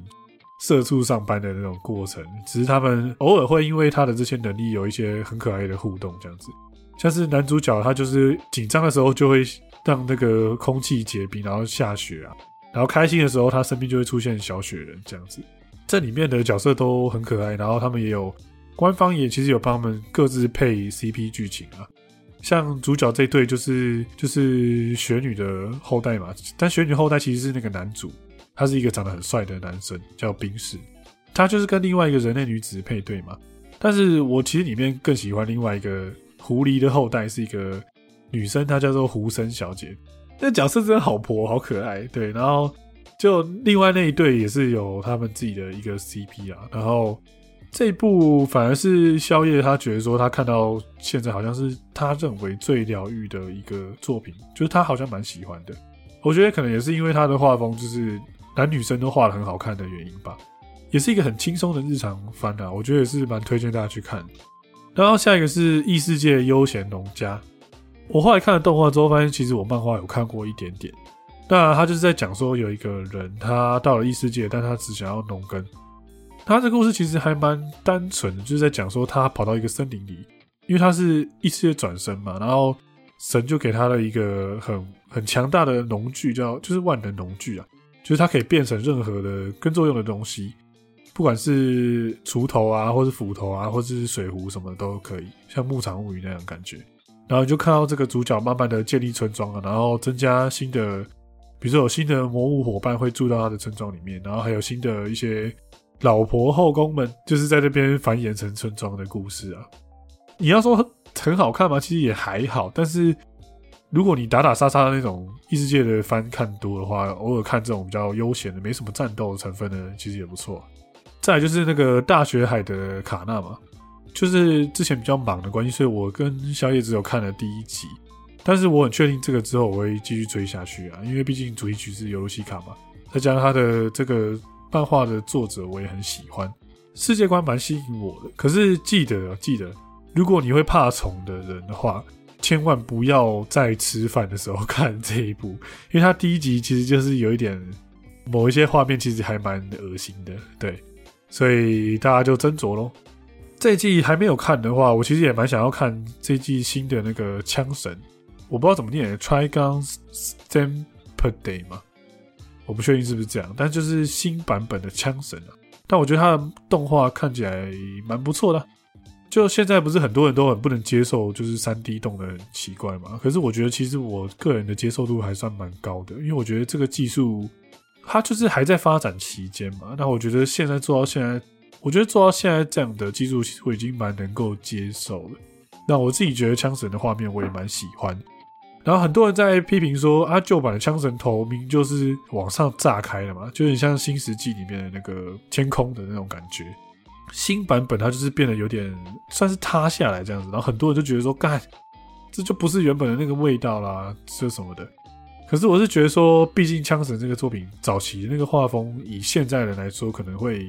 社畜上班的那种过程，只是他们偶尔会因为他的这些能力有一些很可爱的互动，这样子。像是男主角，他就是紧张的时候就会让那个空气结冰，然后下雪啊，然后开心的时候他身边就会出现小雪人这样子。这里面的角色都很可爱，然后他们也有官方也其实有帮他们各自配 CP 剧情啊。像主角这对就是就是雪女的后代嘛，但雪女后代其实是那个男主，他是一个长得很帅的男生，叫冰室，他就是跟另外一个人类女子配对嘛。但是我其实里面更喜欢另外一个。狐狸的后代是一个女生，她叫做狐生小姐。那角色真的好婆，好可爱。对，然后就另外那一对也是有他们自己的一个 CP 啊。然后这部反而是宵夜，他觉得说他看到现在好像是他认为最疗愈的一个作品，就是他好像蛮喜欢的。我觉得可能也是因为他的画风就是男女生都画的很好看的原因吧。也是一个很轻松的日常番啊，我觉得也是蛮推荐大家去看。然后下一个是异世界悠闲农家，我后来看了动画之后，发现其实我漫画有看过一点点。那他就是在讲说有一个人，他到了异世界，但他只想要农耕。他这故事其实还蛮单纯的，就是在讲说他跑到一个森林里，因为他是异世界转生嘛，然后神就给他了一个很很强大的农具，叫就是万能农具啊，就是它可以变成任何的耕作用的东西。不管是锄头啊，或是斧头啊，或者是水壶什么都可以，像牧场物语那样感觉。然后就看到这个主角慢慢的建立村庄啊，然后增加新的，比如说有新的魔物伙伴会住到他的村庄里面，然后还有新的一些老婆后宫们，就是在这边繁衍成村庄的故事啊。你要说很好看吗？其实也还好，但是如果你打打杀杀的那种异世界的番看多的话，偶尔看这种比较悠闲的、没什么战斗成分的，其实也不错。再就是那个大学海的卡纳嘛，就是之前比较忙的关系，所以我跟小野只有看了第一集，但是我很确定这个之后我会继续追下去啊，因为毕竟主题曲是尤露西卡嘛，再加上他的这个漫画的作者我也很喜欢，世界观蛮吸引我的。可是记得记得，如果你会怕虫的人的话，千万不要在吃饭的时候看这一部，因为他第一集其实就是有一点某一些画面其实还蛮恶心的，对。所以大家就斟酌喽。这季还没有看的话，我其实也蛮想要看这季新的那个枪神，我不知道怎么念，Trigun Stampede 吗？我不确定是不是这样，但就是新版本的枪神啊。但我觉得它的动画看起来蛮不错的。就现在不是很多人都很不能接受，就是三 D 动的很奇怪嘛？可是我觉得其实我个人的接受度还算蛮高的，因为我觉得这个技术。它就是还在发展期间嘛，那我觉得现在做到现在，我觉得做到现在这样的技术，其实我已经蛮能够接受了。那我自己觉得枪神的画面我也蛮喜欢。然后很多人在批评说，啊，旧版的枪神头明就是往上炸开了嘛，就很像新世纪里面的那个天空的那种感觉。新版本它就是变得有点算是塌下来这样子，然后很多人就觉得说，干，这就不是原本的那个味道啦，这什么的。可是我是觉得说，毕竟《枪神》这个作品早期那个画风，以现在人来说，可能会，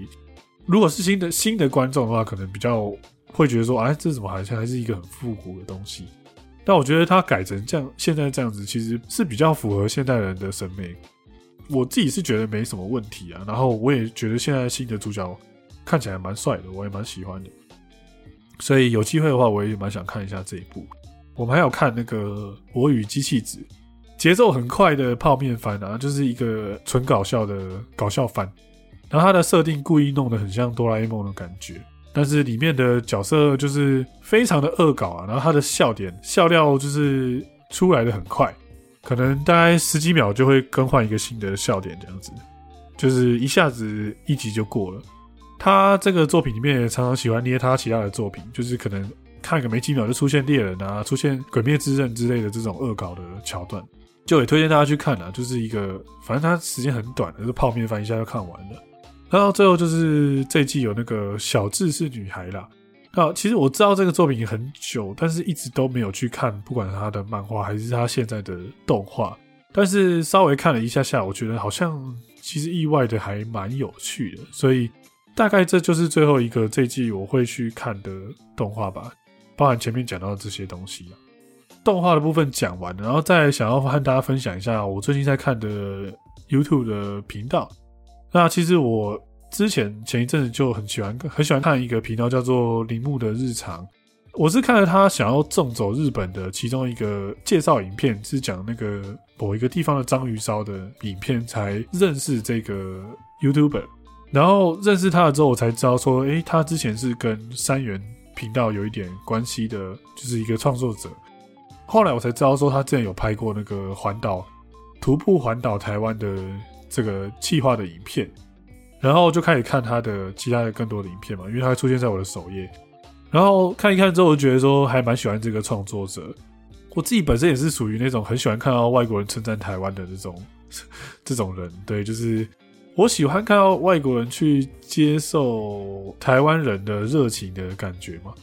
如果是新的新的观众的话，可能比较会觉得说，哎，这怎么好像还是一个很复古的东西？但我觉得它改成这样，现在这样子，其实是比较符合现代人的审美。我自己是觉得没什么问题啊。然后我也觉得现在新的主角看起来蛮帅的，我也蛮喜欢的。所以有机会的话，我也蛮想看一下这一部。我们还有看那个《我与机器子》。节奏很快的泡面番啊，就是一个纯搞笑的搞笑番，然后它的设定故意弄得很像哆啦 A 梦的感觉，但是里面的角色就是非常的恶搞啊，然后它的笑点笑料就是出来的很快，可能大概十几秒就会更换一个新的笑点这样子，就是一下子一集就过了。他这个作品里面也常常喜欢捏他其他的作品，就是可能看个没几秒就出现猎人啊，出现鬼灭之刃之类的这种恶搞的桥段。就也推荐大家去看啊，就是一个反正它时间很短，就是泡面番一下就看完了。然后最后就是这一季有那个小智是女孩啦。那其实我知道这个作品很久，但是一直都没有去看，不管他的漫画还是他现在的动画。但是稍微看了一下下，我觉得好像其实意外的还蛮有趣的。所以大概这就是最后一个这季我会去看的动画吧。包含前面讲到的这些东西啊。动画的部分讲完了，然后再想要和大家分享一下我最近在看的 YouTube 的频道。那其实我之前前一阵子就很喜欢很喜欢看一个频道，叫做铃木的日常。我是看了他想要纵走日本的其中一个介绍影片，是讲那个某一个地方的章鱼烧的影片，才认识这个 YouTuber。然后认识他了之后，我才知道说，诶，他之前是跟三元频道有一点关系的，就是一个创作者。后来我才知道说，他之前有拍过那个环岛徒步环岛台湾的这个计划的影片，然后就开始看他的其他的更多的影片嘛，因为他出现在我的首页。然后看一看之后，我觉得说还蛮喜欢这个创作者。我自己本身也是属于那种很喜欢看到外国人称赞台湾的这种 这种人，对，就是我喜欢看到外国人去接受台湾人的热情的感觉嘛。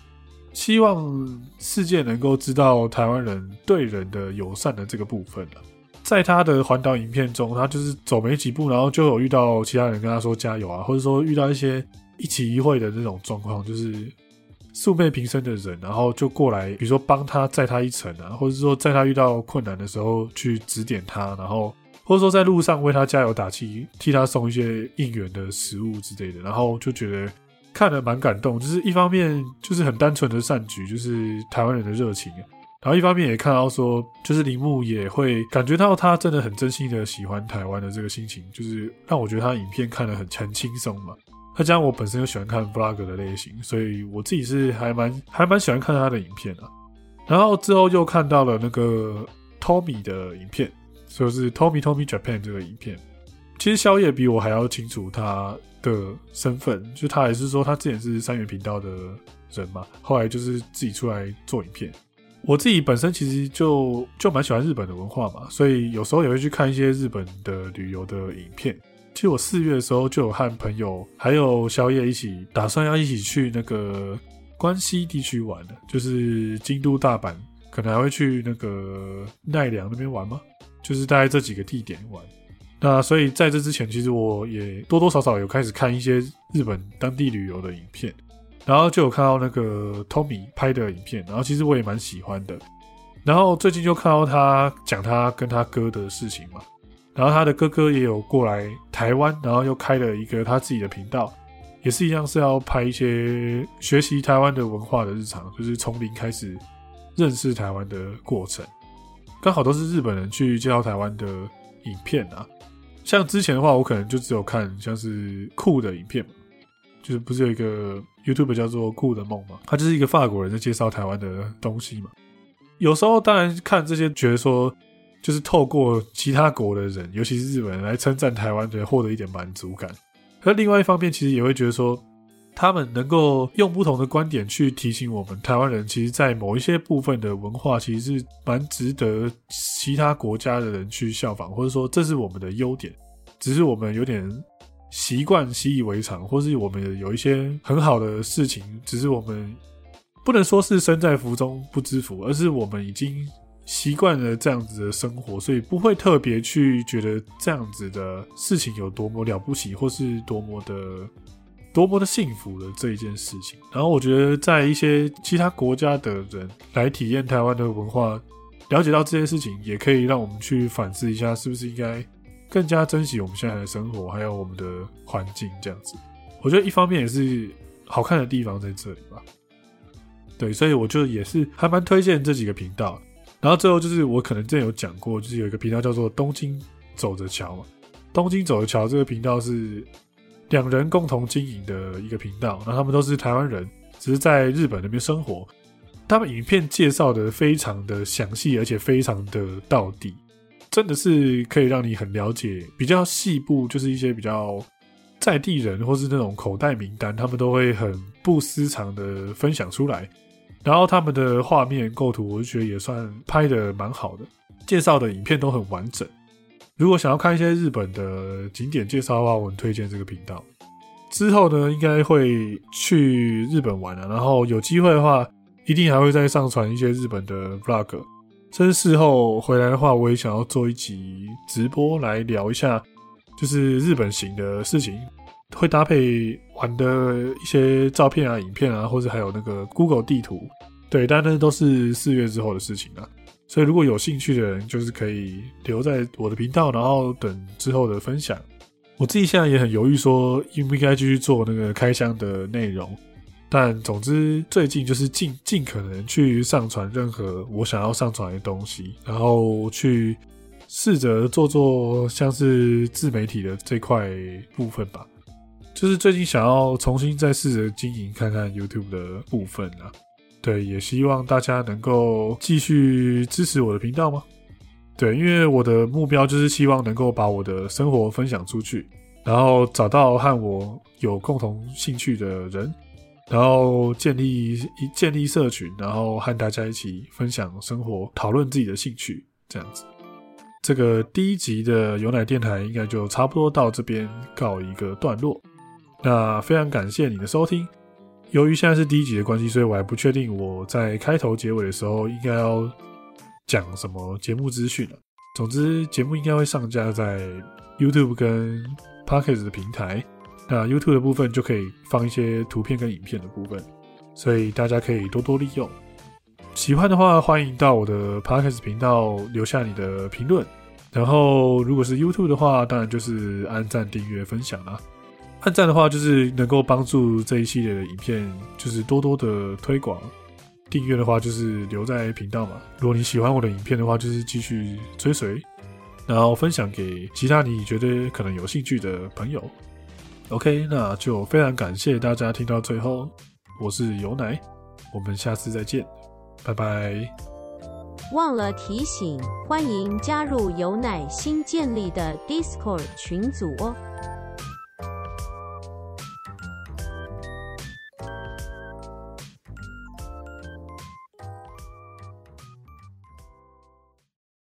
希望世界能够知道台湾人对人的友善的这个部分了。在他的环岛影片中，他就是走没几步，然后就有遇到其他人跟他说加油啊，或者说遇到一些一起一会的那种状况，就是。素昧平生的人，然后就过来，比如说帮他载他一程啊，或者说在他遇到困难的时候去指点他，然后或者说在路上为他加油打气，替他送一些应援的食物之类的，然后就觉得看了蛮感动。就是一方面就是很单纯的善举，就是台湾人的热情，然后一方面也看到说，就是铃木也会感觉到他真的很真心的喜欢台湾的这个心情，就是让我觉得他影片看得很很轻松嘛。再加上我本身又喜欢看 vlog 的类型，所以我自己是还蛮还蛮喜欢看他的影片的。然后之后又看到了那个 Tommy 的影片，就是 Tommy Tommy Japan 这个影片。其实宵夜比我还要清楚他的身份，就他还是说他之前是三元频道的人嘛，后来就是自己出来做影片。我自己本身其实就就蛮喜欢日本的文化嘛，所以有时候也会去看一些日本的旅游的影片。其实我四月的时候就有和朋友还有宵夜一起打算要一起去那个关西地区玩的，就是京都、大阪，可能还会去那个奈良那边玩吗？就是大概这几个地点玩。那所以在这之前，其实我也多多少少有开始看一些日本当地旅游的影片，然后就有看到那个 Tommy 拍的影片，然后其实我也蛮喜欢的。然后最近就看到他讲他跟他哥的事情嘛。然后他的哥哥也有过来台湾，然后又开了一个他自己的频道，也是一样是要拍一些学习台湾的文化的日常，就是从零开始认识台湾的过程。刚好都是日本人去介绍台湾的影片啊。像之前的话，我可能就只有看像是酷的影片，就是不是有一个 YouTube 叫做酷的梦嘛？他就是一个法国人在介绍台湾的东西嘛。有时候当然看这些，觉得说。就是透过其他国的人，尤其是日本人来称赞台湾，得获得一点满足感。可另外一方面，其实也会觉得说，他们能够用不同的观点去提醒我们，台湾人其实，在某一些部分的文化，其实是蛮值得其他国家的人去效仿，或者说这是我们的优点，只是我们有点习惯习以为常，或是我们有一些很好的事情，只是我们不能说是身在福中不知福，而是我们已经。习惯了这样子的生活，所以不会特别去觉得这样子的事情有多么了不起，或是多么的多么的幸福的这一件事情。然后我觉得，在一些其他国家的人来体验台湾的文化，了解到这件事情，也可以让我们去反思一下，是不是应该更加珍惜我们现在的生活，还有我们的环境这样子。我觉得一方面也是好看的地方在这里吧。对，所以我就也是还蛮推荐这几个频道。然后最后就是我可能之前有讲过，就是有一个频道叫做“东京走着瞧”嘛。东京走着瞧这个频道是两人共同经营的一个频道，然后他们都是台湾人，只是在日本那边生活。他们影片介绍的非常的详细，而且非常的到底，真的是可以让你很了解。比较细部就是一些比较在地人或是那种口袋名单，他们都会很不私藏的分享出来。然后他们的画面构图，我就觉得也算拍的蛮好的，介绍的影片都很完整。如果想要看一些日本的景点介绍的话，我很推荐这个频道。之后呢，应该会去日本玩了，然后有机会的话，一定还会再上传一些日本的 vlog。甚至事后回来的话，我也想要做一集直播来聊一下，就是日本行的事情。会搭配玩的一些照片啊、影片啊，或者还有那个 Google 地图，对，但那都是四月之后的事情了。所以如果有兴趣的人，就是可以留在我的频道，然后等之后的分享。我自己现在也很犹豫，说应不应该继续做那个开箱的内容。但总之，最近就是尽尽可能去上传任何我想要上传的东西，然后去试着做做像是自媒体的这块部分吧。就是最近想要重新再试着经营看看 YouTube 的部分啊。对，也希望大家能够继续支持我的频道吗？对，因为我的目标就是希望能够把我的生活分享出去，然后找到和我有共同兴趣的人，然后建立一建立社群，然后和大家一起分享生活，讨论自己的兴趣，这样子。这个第一集的有奶电台应该就差不多到这边告一个段落。那非常感谢你的收听。由于现在是第一集的关系，所以我还不确定我在开头结尾的时候应该要讲什么节目资讯了。总之，节目应该会上架在 YouTube 跟 Pocket 的平台。那 YouTube 的部分就可以放一些图片跟影片的部分，所以大家可以多多利用。喜欢的话，欢迎到我的 Pocket 频道留下你的评论。然后，如果是 YouTube 的话，当然就是按赞、订阅、分享啦。按赞的话，就是能够帮助这一系列的影片，就是多多的推广；订阅的话，就是留在频道嘛。如果你喜欢我的影片的话，就是继续追随，然后分享给其他你觉得可能有兴趣的朋友。OK，那就非常感谢大家听到最后，我是有奶，我们下次再见，拜拜。
忘了提醒，欢迎加入有奶新建立的 Discord 群组哦。